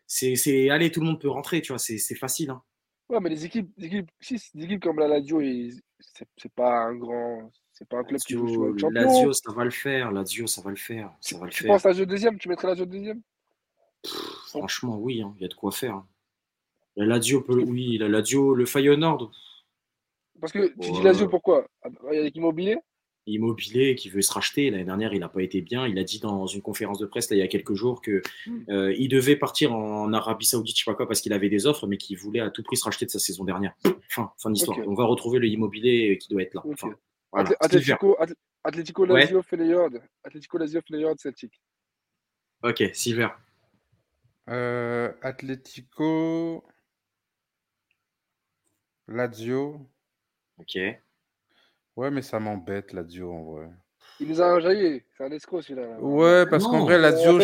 Speaker 1: C'est allez, tout le monde peut rentrer, tu vois, c'est facile. Hein.
Speaker 3: Ouais, mais les équipes, les équipes, si, les équipes comme la Lazio, c'est pas un grand. C'est pas un club qui joue
Speaker 1: champion. Lazio, ça va le faire. Lazio, ça va le faire. Ça va le
Speaker 3: tu
Speaker 1: faire.
Speaker 3: penses Lazio deuxième? Tu mettrais Lazio deuxième?
Speaker 1: Franchement, oui, hein, il y a de quoi faire. Hein. La Lazio, peut, oui, la Lazio, le Feyenoord.
Speaker 3: Parce que tu dis Lazio pourquoi? Il y a Immobilier
Speaker 1: Immobilier qui veut se racheter. L'année dernière, il n'a pas été bien. Il a dit dans une conférence de presse là, il y a quelques jours qu'il hmm. euh, il devait partir en Arabie Saoudite, je sais pas quoi, parce qu'il avait des offres, mais qu'il voulait à tout prix se racheter de sa saison dernière. Fin, fin d'histoire. On va retrouver le immobilier qui doit être là.
Speaker 3: Atletico, Atletico Lazio, ouais. Atletico Lazio, Feyenoord, Celtic.
Speaker 1: Ok, Silver.
Speaker 2: Euh, Atletico Lazio.
Speaker 1: Ok.
Speaker 2: Ouais, mais ça m'embête, Lazio, en vrai.
Speaker 3: Il nous a enjaillé. C'est un escroc, celui-là.
Speaker 2: Ouais, parce qu'en vrai, Lazio...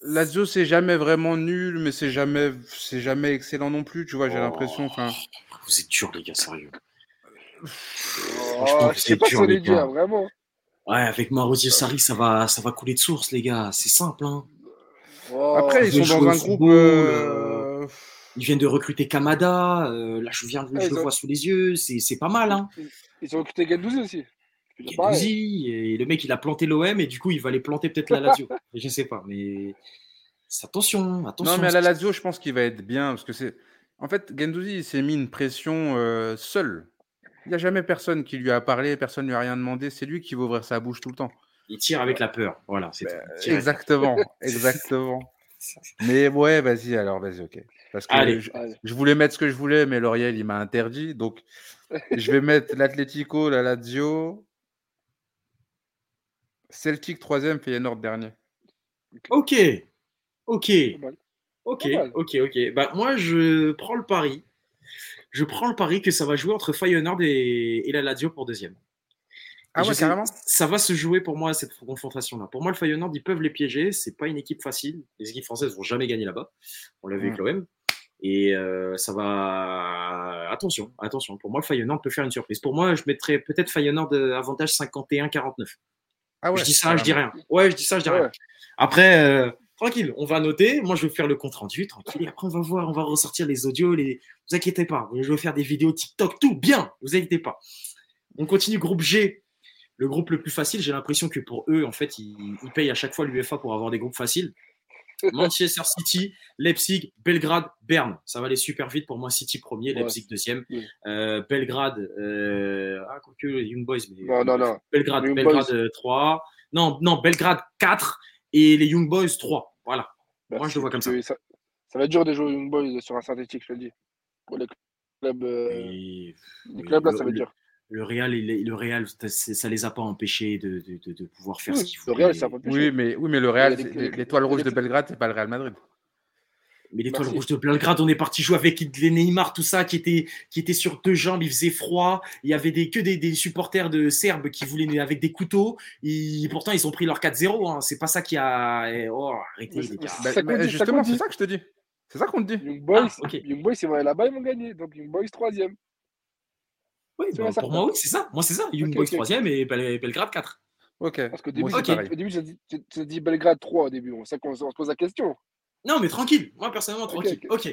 Speaker 2: Lazio, c'est jamais vraiment nul, mais c'est jamais, c'est jamais excellent non plus, tu vois, j'ai l'impression. Enfin,
Speaker 1: vous êtes dur, les gars, sérieux.
Speaker 3: Oh, je sais pas ce les dire, vraiment.
Speaker 1: Ouais, avec Marosier Sarri, ça va, ça va couler de source, les gars. C'est simple. Hein.
Speaker 2: Oh, Après, ils sont dans un groupe. Euh,
Speaker 1: euh, ils viennent de recruter Kamada. Euh, là, je viens de je le vois sous les yeux. C'est pas mal. Hein.
Speaker 3: Ils ont recruté Gendouzi aussi.
Speaker 1: Gendouzi, et le mec, il a planté l'OM et du coup, il va aller planter peut-être la Lazio. je sais pas, mais attention, attention.
Speaker 2: Non, mais à la Lazio, je pense qu'il va être bien parce que c'est. En fait, Gendouzi, il s'est mis une pression seul. Il n'y a jamais personne qui lui a parlé, personne ne lui a rien demandé. C'est lui qui va ouvrir sa bouche tout le temps.
Speaker 1: Il tire avec la peur. Voilà, c'est
Speaker 2: ben, Exactement, exactement. Mais ouais, vas-y, alors, vas-y, ok. Parce que je, voulais mettre ce que je voulais, mais L'Oréal, il m'a interdit. Donc, je vais mettre l'Atletico, la Lazio. Celtic troisième, Feyenoord dernier.
Speaker 1: Ok, ok, ok, ok, ok. Bah, moi, je prends le pari je prends le pari que ça va jouer entre Feyenoord et, la Lazio pour deuxième.
Speaker 2: Ah ouais, carrément
Speaker 1: Ça va se jouer pour moi cette confrontation-là. Pour moi, le Feyenoord, ils peuvent les piéger. C'est pas une équipe facile. Les équipes françaises vont jamais gagner là-bas. On l'a vu avec l'OM. Et euh, ça va. Attention, attention. Pour moi, le Feyenoord peut faire une surprise. Pour moi, je mettrais peut-être Feyenoord avantage 51-49. Ah ouais, je dis ça, je dis rien. Ouais, je dis ça, je dis rien. Après, euh, tranquille, on va noter. Moi, je vais faire le compte rendu, tranquille. Et après, on va voir, on va ressortir les audios. Les... Vous inquiétez pas, je vais faire des vidéos TikTok, tout bien. Vous inquiétez pas. On continue groupe G. Le groupe le plus facile, j'ai l'impression que pour eux, en fait, ils, payent à chaque fois l'UFA pour avoir des groupes faciles. Manchester City, Leipzig, Belgrade, Berne. Ça va aller super vite pour moi. City premier, Leipzig deuxième. Euh, Belgrade, euh... ah, que Young Boys, mais.
Speaker 3: Non, non, non.
Speaker 1: Belgrade, Belgrade 3. Non, non, Belgrade 4 et les Young Boys 3. Voilà. Bah, Moi, je le vois comme ça.
Speaker 3: ça. va être dur de jouer aux Young Boys sur un synthétique, je le dis. Pour les clubs, euh, les clubs là, ça va être dur.
Speaker 1: Le Real, le Real, ça les a pas empêchés de, de, de pouvoir faire ce qu'ils
Speaker 3: voulaient. Le Real, ça
Speaker 2: oui, mais, oui, mais le Real, l'étoile rouge de Belgrade, c'est pas le Real Madrid.
Speaker 1: Mais l'étoile rouge de Belgrade, on est parti jouer avec les Neymar, tout ça, qui était, qui était sur deux jambes, il faisait froid. Il y avait des, que des, supporters de Serbes qui voulaient avec des couteaux. Et pourtant, ils ont pris leur 4-0. Hein. C'est pas ça qui a. Eh, oh, arrêtez, les gars.
Speaker 2: Bah, justement, c'est ça que je te dis. C'est ça qu'on te dit.
Speaker 3: Young Boys, ah, Young Boys, là-bas, ils vont gagner. Donc, Young Boys, troisième.
Speaker 1: Oui, bah, pour moi, oui, c'est ça. Moi, c'est ça. Young Boys 3 et Belgrade 4.
Speaker 2: Ok.
Speaker 3: Parce qu'au début, au début tu as dit Belgrade 3 au début. On, qu'on se pose la question.
Speaker 1: Non, mais tranquille. Moi, personnellement, tranquille. Ok.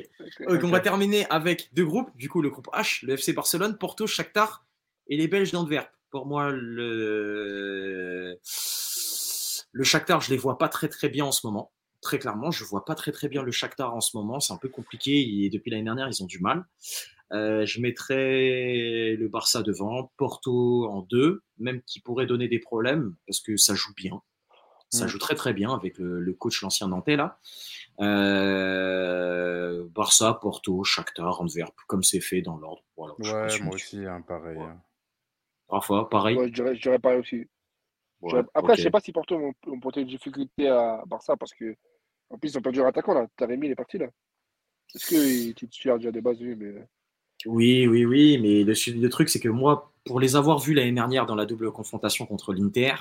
Speaker 1: on va terminer avec deux groupes. Du coup, le groupe H, le FC Barcelone, Porto, Shakhtar et les Belges d'Antwerp. Pour moi, le le Shakhtar, je les vois pas très très bien en ce moment. Très clairement, je vois pas très très bien le Shakhtar en ce moment. C'est un peu compliqué. Et depuis l'année dernière, ils ont du mal. Euh, je mettrais le Barça devant, Porto en deux, même qui pourrait donner des problèmes parce que ça joue bien. Ça mm. joue très très bien avec le, coach l'ancien Nantais là. Euh, Barça, Porto, Shakhtar, Antwerp, comme c'est fait dans l'ordre.
Speaker 2: Voilà, ouais, moi aussi, hein, pareil. Hein.
Speaker 1: Parfois, pareil.
Speaker 3: Ouais, je, dirais, pareil aussi. Après, je sais pas si Porto ont, porté une difficulté à Barça parce que en plus ils ont perdu leur attaquant là. Taremi il est parti là. Est-ce que tu titulaire déjà des bases mais...
Speaker 1: Oui, oui, oui, mais le, le truc c'est que moi, pour les avoir vus l'année dernière dans la double confrontation contre l'Inter,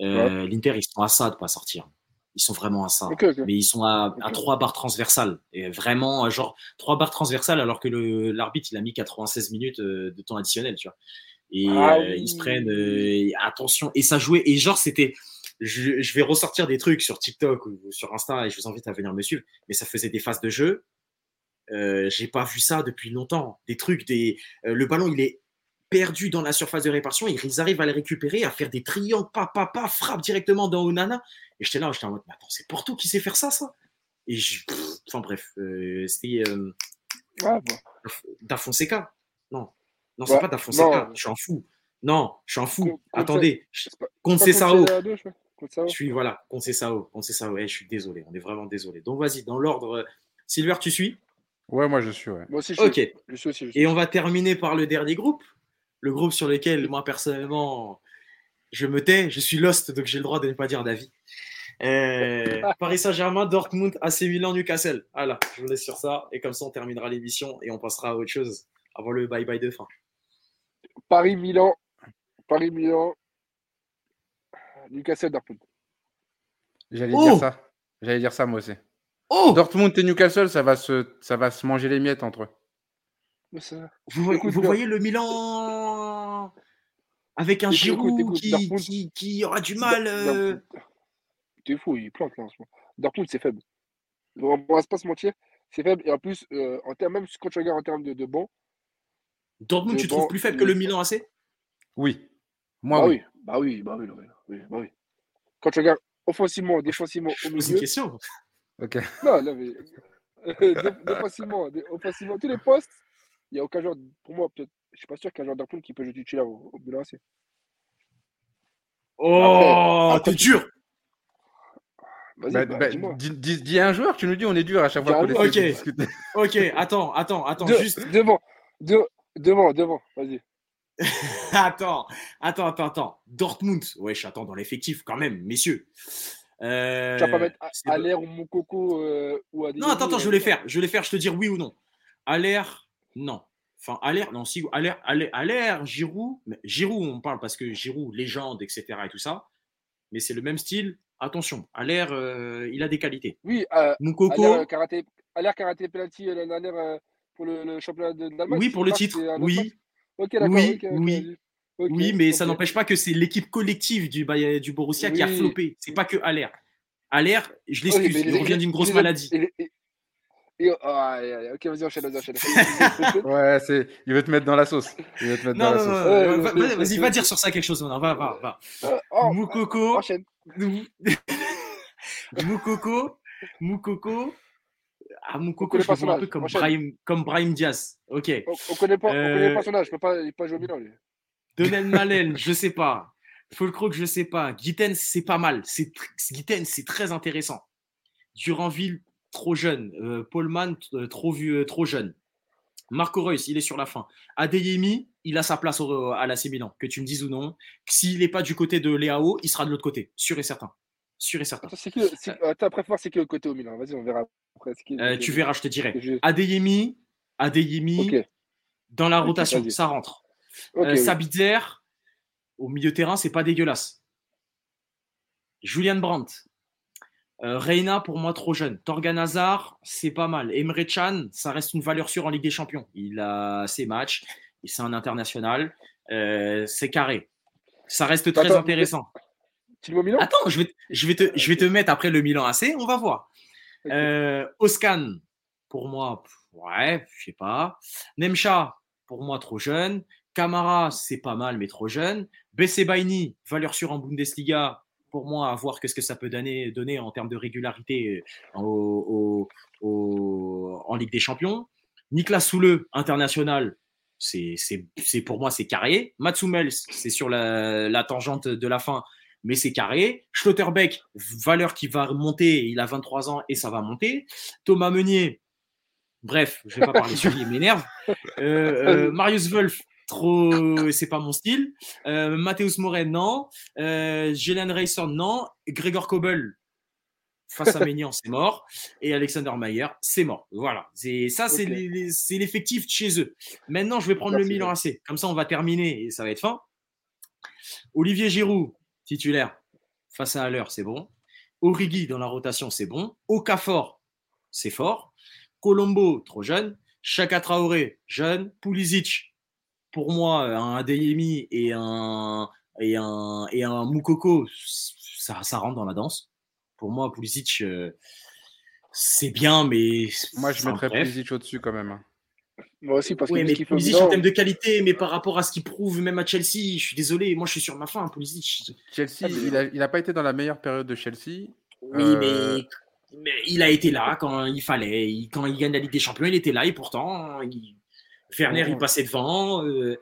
Speaker 1: euh, l'Inter ils sont à ça de pas sortir. Ils sont vraiment à ça. Mais ils sont à, trois barres transversales. Et vraiment, genre, trois barres transversales alors que l'arbitre, il a mis 96 minutes euh, de temps additionnel, tu vois. Et ah euh, ils se prennent, attention. Et ça jouait. Et genre, c'était, je, vais ressortir des trucs sur TikTok ou sur Insta et je vous invite à venir me suivre. Mais ça faisait des phases de jeu. Euh, j'ai pas vu ça depuis longtemps. Des trucs, des, le ballon, il est perdu dans la surface de répartition. Ils arrivent à les récupérer, à faire des triangles, pa, pa, pa, frappe directement dans Onana. Et j'étais là, j'étais en mode, mais attends, c'est Porto qui sait faire ça, ça? Et je, enfin bref, euh, c'était euh, ah, Fonseca. Non, non, c'est pas Fonseca. Je suis en fou. Non, je suis en fou. Attendez, Concesao. Je suis voilà, Concesao, Concesao. Ouais, je suis désolé, on est vraiment désolé. Donc vas-y, dans l'ordre. Silver, tu suis?
Speaker 2: Ouais, moi je suis. Ouais.
Speaker 3: Moi aussi, je
Speaker 1: suis. Ok. Je suis aussi, Et on va terminer par le dernier groupe, le groupe sur lequel moi personnellement je me tais, je suis lost, donc j'ai le droit de ne pas dire d'avis. Euh, Paris Saint-Germain, Dortmund, AC Milan, Newcastle. Voilà, je vous laisse sur ça. Et comme ça, on terminera l'émission et on passera à autre chose avant le bye-bye de fin.
Speaker 3: Paris-Milan, Paris-Milan, Newcastle, Dortmund.
Speaker 2: J'allais dire oh ça. J'allais dire ça, moi aussi. Oh Dortmund et Newcastle, ça va, se, ça va se manger les miettes entre eux.
Speaker 1: Vous, voyez le Milan avec un Giroud qui, aura du mal. Euh,
Speaker 3: T'es fou, il plante là en ce moment. Dortmund, c'est faible. On ne va pas se mentir, c'est faible. Et en plus, euh, en termes, même quand tu regardes en termes de, de banc.
Speaker 1: Dortmund, tu trouves plus faible que le Milan AC
Speaker 2: Oui.
Speaker 3: Moi, bah oui. Bah oui, bah oui, oui, bah oui. Quand tu regardes offensivement, défensivement au milieu.
Speaker 1: C'est une question.
Speaker 2: Ok.
Speaker 3: Non, non, mais. défensivement, offensivement, tous les postes, il n'y a aucun joueur, pour moi, peut-être, je ne suis pas sûr qu'il y ait un joueur d'Arpool qui peut jouer titulaire au, au Milan AC.
Speaker 1: Oh, t'es dur
Speaker 2: bah, bah, bah dis, dis, un joueur, tu nous dis on est dur à chaque fois qu'on
Speaker 1: essaie discuter. Ok, attends, attends, attends, juste.
Speaker 3: Devant, devant, devant, vas-y.
Speaker 1: attends, attends, attends, attends. Dortmund, wesh, attends, dans l'effectif quand même, messieurs.
Speaker 3: Euh, tu vas pas mettre à, l'air ou Moukoko euh, ou
Speaker 1: Non, attends, attends, je vais les faire. Je vais les faire, je te dire oui ou non. L'air, non. Enfin, l'air, non, si, l'air, à l'air, Giroud, Giroud, on parle parce que Giroud, légende, etc. et tout ça. Mais c'est le même style, attention, l'air, euh, il a des qualités.
Speaker 3: Oui, euh, Moukoko. À l'air karaté penalty l'année dernière euh, pour le, le championnat d'Allemagne.
Speaker 1: Oui, pour le titre. Oui.
Speaker 3: Ok, d'accord.
Speaker 1: Oui, oui. Oui, mais ça n'empêche pas que c'est l'équipe collective du, du Borussia qui a floppé. C'est pas que. À l'air, je l'excuse, il revient d'une grosse maladie.
Speaker 3: Et, oh, ok, vas-y, enchaîne, vas-y, enchaîne.
Speaker 2: ouais, c'est... il veut te mettre dans la sauce. Il veut te mettre
Speaker 1: non,
Speaker 2: dans
Speaker 1: non,
Speaker 2: la
Speaker 1: sauce. Non, vas-y, va dire sur ça quelque chose maintenant. Va, va, va. Euh, oh, Moukoko. Moukoko. Moukoko. Ah, Moukoko, je le vois un peu comme Brahim, comme Brahim Diaz. Ok.
Speaker 3: On, on connaît pas, euh... on connaît pas son âge. Je peux pas, il peut pas jouer au Milan, lui.
Speaker 1: Donel Malen, je sais pas. Fulcroc, je sais pas. Gittens, c'est pas mal. C'est, c'est très intéressant. Duranville, trop jeune. Euh, Paulman, euh, trop vieux, trop jeune. Marco Reus, il est sur la fin. Adeyemi, il a sa place à l'AC Milan, que tu me dises ou non. S'il n'est pas du côté de Léao, il sera de l'autre côté, sûr et certain. Sûr et certain.
Speaker 3: Attends, c'est euh, après, voir c'est qui le côté au Milan. Vas-y, on verra.
Speaker 1: tu verras, je te dirai. Adeyemi, Adeyemi, dans la rotation, ça rentre. Sabitzer, au milieu terrain, c'est pas dégueulasse. Julian Brandt, euh, Reina, pour moi, trop jeune. Torgan Hazard, c'est pas mal. Emre Can, ça reste une valeur sûre en Ligue des Champions. Il a ses matchs. c'est un international. Euh, c'est carré. Ça reste très intéressant.
Speaker 3: Milan
Speaker 1: Attends, je vais, je, vais te, je vais te mettre après le Milan AC, on va voir. Euh, Oscan, pour moi, ouais, je sais pas. Nemcha, pour moi, trop jeune. Camara, c'est pas mal, mais trop jeune. Baini, valeur sûre en Bundesliga, pour moi, à voir ce que ça peut donner, donner en termes de régularité euh, en Ligue des Champions. Niklas Soule, international, c'est pour moi, c'est carré. Matsumels, c'est sur la, la, tangente de la fin, mais c'est carré. Schlotterbeck, valeur qui va monter, il a 23 ans et ça va monter. Thomas Meunier, bref, je ne vais pas parler sur lui, il m'énerve. Euh, euh, Marius Wolf, trop, c'est pas mon style. Euh, Matthäus Moret, non. Euh, Jelen non. Gregor Kobel, face à Ménian, c'est mort. Et Alexander Mayer, c'est mort. Voilà. Ça, c'est l'effectif chez eux. Maintenant, je vais prendre le Milan AC. Comme ça, on va terminer et ça va être fin. Olivier Giroud, titulaire, face à l'heure, c'est bon. Origi dans la rotation, c'est bon. Okafor, c'est fort. Colombo, trop jeune. Chaka Traoré, jeune. Pulisic, pour moi, un Adeyemi et un, et un, et un Moukoko, ça, ça rentre dans la danse. Pour moi, Pulisic, euh, c'est bien, mais.
Speaker 2: Moi, je mettrais Pulisic au-dessus quand même.
Speaker 3: Moi aussi, parce
Speaker 1: oui, que mais Pulisic en termes de qualité, mais par rapport à ce qu'il prouve, même à Chelsea, je suis désolé, moi je suis sur ma fin, Pulisic.
Speaker 2: Chelsea, il n'a pas été dans la meilleure période de Chelsea.
Speaker 1: Oui, euh, mais, il a été là quand il fallait. quand il gagne la Ligue des Champions, il était là et pourtant, il... Werner, il passait devant, euh,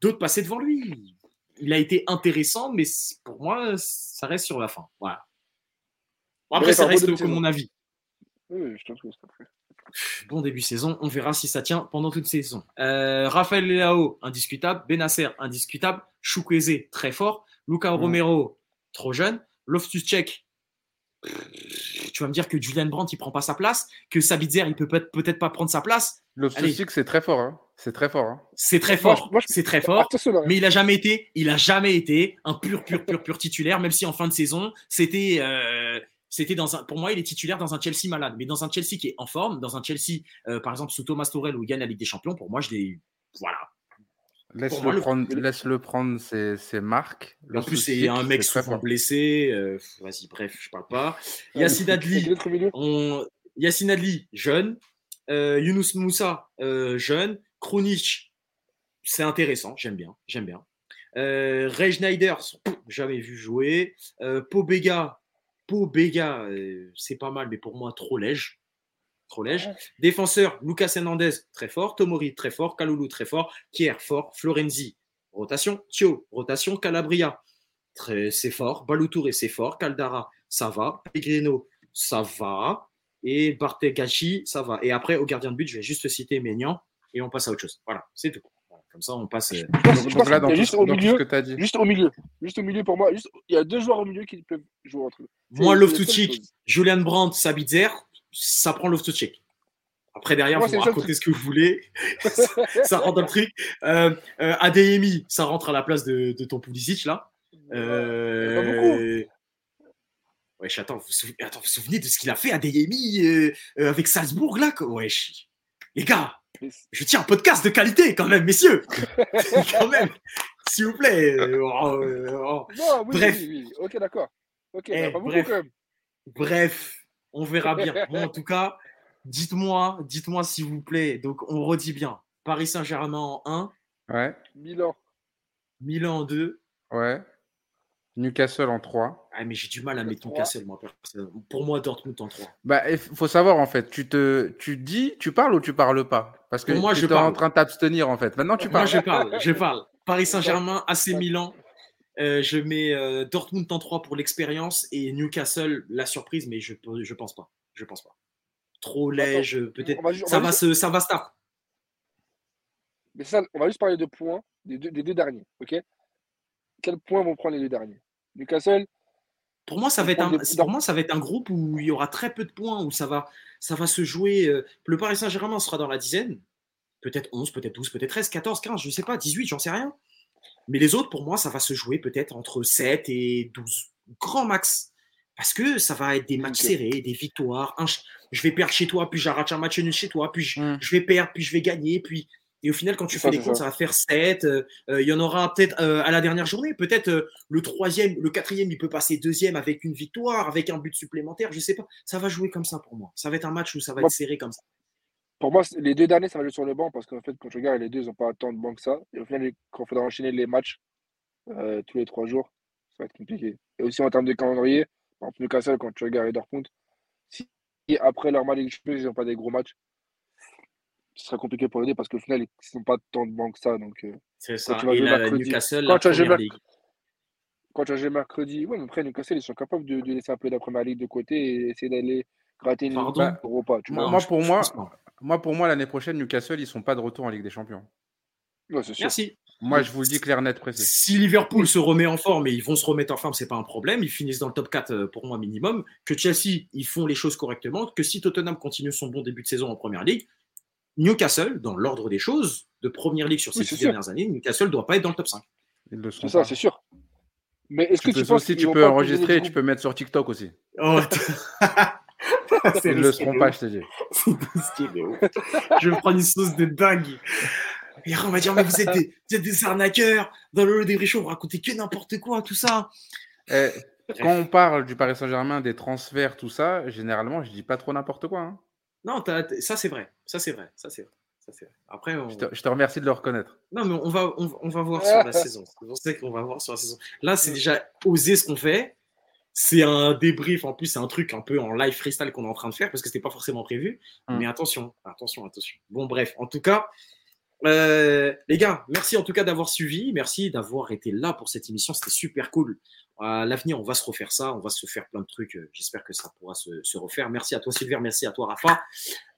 Speaker 1: d'autres passaient devant lui. Il a été intéressant, mais pour moi, ça reste sur la fin. Voilà après, ça reste comme mon avis.
Speaker 3: Oui, je trouve
Speaker 1: Bon début de saison, on verra si ça tient pendant toute saison. Euh, Raphaël Leao, indiscutable. Benasser, indiscutable. Chukwueze, très fort. Luca Romero, trop jeune. Loftus Check, tu vas me dire que Julian Brandt, il prend pas sa place, que Sabitzer, il peut peut-être pas prendre sa place.
Speaker 2: Check, c'est très fort. Hein. C'est très fort. Hein.
Speaker 1: C'est très fort. c'est très fort. Mais il a jamais été, il a jamais été un pur, pur, pur, pur titulaire, même si en fin de saison, c'était, euh, c'était dans un, pour moi, il est titulaire dans un Chelsea malade, mais dans un Chelsea qui est en forme, dans un Chelsea, euh, par exemple, sous Thomas Tuchel où il gagne la Ligue des Champions, pour moi, je l'ai, voilà.
Speaker 2: Laisse-le prendre, laisse -le prendre ses, marques.
Speaker 1: En plus, c'est un mec souvent blessé. Euh, vas-y, bref, je parle pas. Yacine Adli, on... Yacine Adli, jeune. Euh, Younous Moussa, euh, jeune. Kronic, c'est intéressant, j'aime bien, j'aime bien. Euh, Ray Schneider, jamais vu jouer. Pobega, euh, c'est pas mal, mais pour moi, trop léger. Trop. Défenseur, Lucas Hernandez, très fort. Tomori, très fort. Kaloulou, très fort. Kier, fort. Florenzi, rotation. Thio, rotation. Calabria, c'est fort. Baloutouré, c'est fort. Caldara, ça va. Pellegrino, ça va. Et Bartegachi, ça va. Et après, au gardien de but, je vais juste citer Ménian et on passe à autre chose. Voilà, c'est tout. Comme ça, on passe.
Speaker 3: juste, au milieu, juste au milieu. Juste au milieu pour moi. il y a deux joueurs au milieu qui peuvent jouer entre eux.
Speaker 1: Moi, Loftuchik, Julian Brandt, Sabitzer, ça prend Loftuchik. Après, derrière, vous racontez ce que vous voulez. ça rentre dans le truc. Euh, euh, Adeyemi, ça rentre à la place de, ton Pulisic, là. Euh... Beaucoup. Wesh, attends, vous vous, attends, vous, souvenez de ce qu'il a fait Adeyemi euh, euh, avec Salzbourg, là Wesh. Les gars, je tiens un podcast de qualité, quand même, messieurs. quand même, s'il vous plaît. Oh,
Speaker 3: oh. Non, oui, Bref. Oui, oui. Ok, d'accord. Ok, eh, pas
Speaker 1: bref,
Speaker 3: quand même.
Speaker 1: bref, on verra bien. Bon, en tout cas, dites-moi, dites-moi s'il vous plaît. Donc, on redit bien. Paris Saint-Germain en 1.
Speaker 2: Ouais.
Speaker 3: Milan.
Speaker 1: Milan en 2.
Speaker 2: Ouais. Newcastle en 3.
Speaker 1: Ah, mais j'ai du mal à mettre Newcastle, moi. Pour moi, Dortmund en 3.
Speaker 2: Bah, il faut savoir, en fait, tu te tu dis, tu parles ou tu parles pas? Parce que
Speaker 1: moi,
Speaker 2: tu
Speaker 1: es
Speaker 2: en train de t'abstenir, en fait. Maintenant, tu parles.
Speaker 1: Moi, je parle, je parle. Paris Saint-Germain, AC Milan, euh, je mets euh, Dortmund en 3 pour l'expérience et Newcastle la surprise, mais je je pense pas. Je pense pas. Trop léger, peut-être. Ça va, se, ça va start.
Speaker 3: Mais ça, on va juste parler de points des deux, des deux derniers, ok? Quels points vont prendre les deux derniers? Newcastle?
Speaker 1: Pour moi, ça va être un, pour moi, ça va être un groupe où il y aura très peu de points, où ça va, ça va se jouer. Euh, le Paris Saint-Germain sera dans la dizaine, peut-être 11, peut-être 12, peut-être 13, 14, 15, je ne sais pas, 18, j'en sais rien. Mais les autres, pour moi, ça va se jouer peut-être entre 7 et 12. Grand max. Parce que ça va être des matchs serrés, des victoires. je vais perdre chez toi, puis j'arrache un match nul chez toi, puis je, mm. je, vais perdre, puis je vais gagner. Puis Et au final, quand tu fais les comptes, ça. va faire 7. Euh, il y en aura peut-être à la dernière journée. Peut-être le troisième, le quatrième, il peut passer deuxième avec une victoire, avec un but supplémentaire. Je sais pas. Ça va jouer comme ça pour moi. Ça va être un match où ça va être serré comme ça.
Speaker 3: Pour moi, les deux derniers, ça va jouer sur le banc parce qu'en fait, quand je regarde, les deux, ils n'ont pas tant de banc que ça. Et au final, quand il faudra enchaîner les matchs tous les trois jours, ça va être compliqué. Et aussi en termes de calendrier, par exemple, Newcastle, quand tu regardes Dortmund, si après leur match ils n'ont pas des gros matchs, ce sera compliqué pour aider parce qu'au final, ils n'ont pas tant de banques que ça. Donc,
Speaker 1: euh, c'est ça. Tu et la, Newcastle, quand,
Speaker 3: tu as joué quand tu as joué mercredi, ouais, mais après, Newcastle, ils sont capables de, de, laisser un peu la première ligue de côté et essayer d'aller gratter.
Speaker 2: Tu moi, pour moi, moi, pour moi, l'année prochaine, Newcastle, ils ne sont pas de retour en Ligue des Champions.
Speaker 3: Ouais, sûr.
Speaker 1: Merci.
Speaker 2: Moi, je vous le dis clair, net, précis.
Speaker 1: Si Liverpool se remet en forme et ils vont se remettre en forme, c'est pas un problème. Ils finissent dans le top 4 euh, pour moi minimum. Que Chelsea, ils font les choses correctement. Que si Tottenham continue son bon début de saison en première ligue, Newcastle, dans l'ordre des choses, de première ligue sur ces six dernières années, Newcastle ne doit pas être dans le top 5.
Speaker 3: C'est ça, c'est sûr.
Speaker 2: Mais est-ce que tu, penses aussi, tu peux enregistrer et tu peux mettre sur TikTok aussi.
Speaker 1: Oh,
Speaker 2: Ils ne le seront pas, je te dis.
Speaker 1: je vais prendre une sauce de dingue. Et on va dire, mais vous êtes des, vous êtes des arnaqueurs. Dans le des Show, vous racontez que n'importe quoi, tout ça.
Speaker 2: Eh, quand on parle du Paris Saint-Germain, des transferts, tout ça, généralement, je dis pas trop n'importe quoi. Hein.
Speaker 1: Non, ça c'est vrai. Ça c'est vrai. Ça c'est vrai. Après,
Speaker 2: je, te, remercie de le reconnaître.
Speaker 1: Non, mais on va, on, va voir sur la saison. C'est qu'on va voir sur la saison. Là, c'est déjà oser ce qu'on fait. C'est un débrief, en plus, c'est un truc un peu en live freestyle qu'on est en train de faire parce que c'était pas forcément prévu. Hum. Mais attention, attention, attention. Bon, bref, en tout cas, euh, les gars, merci en tout cas d'avoir suivi. Merci d'avoir été là pour cette émission. C'était super cool. À l'avenir, on va se refaire ça. On va se faire plein de trucs. J'espère que ça pourra se, refaire. Merci à toi, Sylvain. Merci à toi, Rafa.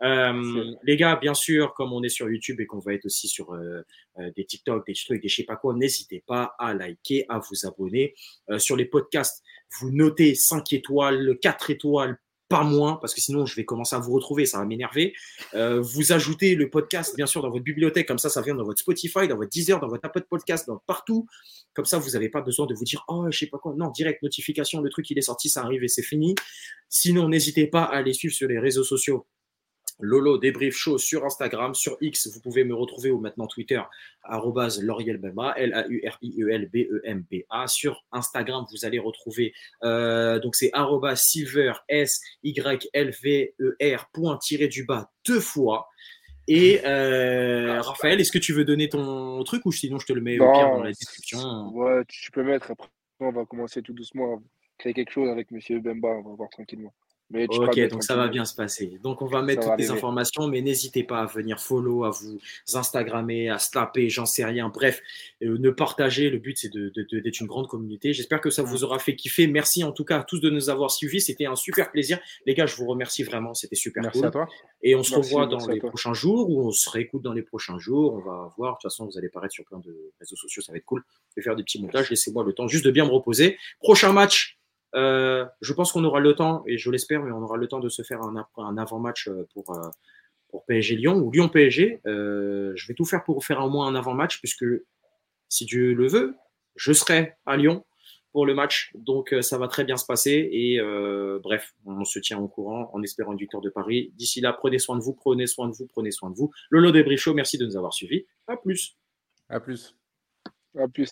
Speaker 1: Euh, les gars, bien sûr, comme on est sur YouTube et qu'on va être aussi sur euh, des TikTok, des trucs, des je sais pas quoi, n'hésitez pas à liker, à vous abonner. sur les podcasts, vous notez 5 étoiles, 4 étoiles, pas moins, parce que sinon je vais commencer à vous retrouver, ça va m'énerver. Euh, vous ajoutez le podcast, bien sûr, dans votre bibliothèque, comme ça, ça vient dans votre Spotify, dans votre Deezer, dans votre Apple Podcast, dans partout. Comme ça, vous n'avez pas besoin de vous dire, oh, je sais pas quoi. Non, direct notification, le truc, il est sorti, ça arrive et c'est fini. Sinon, n'hésitez pas à aller suivre sur les réseaux sociaux. Lolo Débrief Show sur Instagram, sur X, vous pouvez me retrouver ou maintenant Twitter, Laurielbemba, L-A-U-R-I-E-L-B-E-M-B-A. Sur Instagram, vous allez retrouver, euh, donc c'est silver, S-Y-L-V-E-R, point tiré du bas deux fois. Et euh, Raphaël, est-ce que tu veux donner ton truc ou sinon je te le mets au pire dans la description?
Speaker 3: Ouais, tu peux mettre. Après, on va commencer tout doucement à créer quelque chose avec Monsieur Bemba. On va voir tranquillement
Speaker 1: ok, donc ça va bien se passer. Donc on va mettre toutes les informations, mais n'hésitez pas à venir follow, à vous Instagrammer, à snapper, j'en sais rien. Bref, euh, ne partagez. Le but c'est d'être de, de, une grande communauté. J'espère que ça vous aura fait kiffer. Merci en tout cas à tous de nous avoir suivis. C'était un super plaisir. Les gars, je vous remercie vraiment. C'était super
Speaker 2: merci à toi.
Speaker 1: Et on se revoit dans les prochains jours ou on se réécoute dans les prochains jours. On va voir. De toute façon, vous allez paraître sur plein de réseaux sociaux. Ça va être cool. Je vais faire des petits montages. Laissez-moi le temps juste de bien me reposer. Prochain match. Euh, je pense qu'on aura le temps, et je l'espère, mais on aura le temps de se faire un, un avant-match euh, pour, euh, pour PSG Lyon ou Lyon PSG. je vais tout faire pour faire au moins un avant-match, puisque si Dieu le veut, je serai à Lyon pour le match. Donc ça va très bien se passer. Et bref, on se tient au courant en espérant une victoire de Paris. D'ici là, prenez soin de vous, prenez soin de vous, prenez soin de vous. Lolo Debricho, merci de nous avoir suivis. À plus.
Speaker 2: À plus.
Speaker 3: À plus.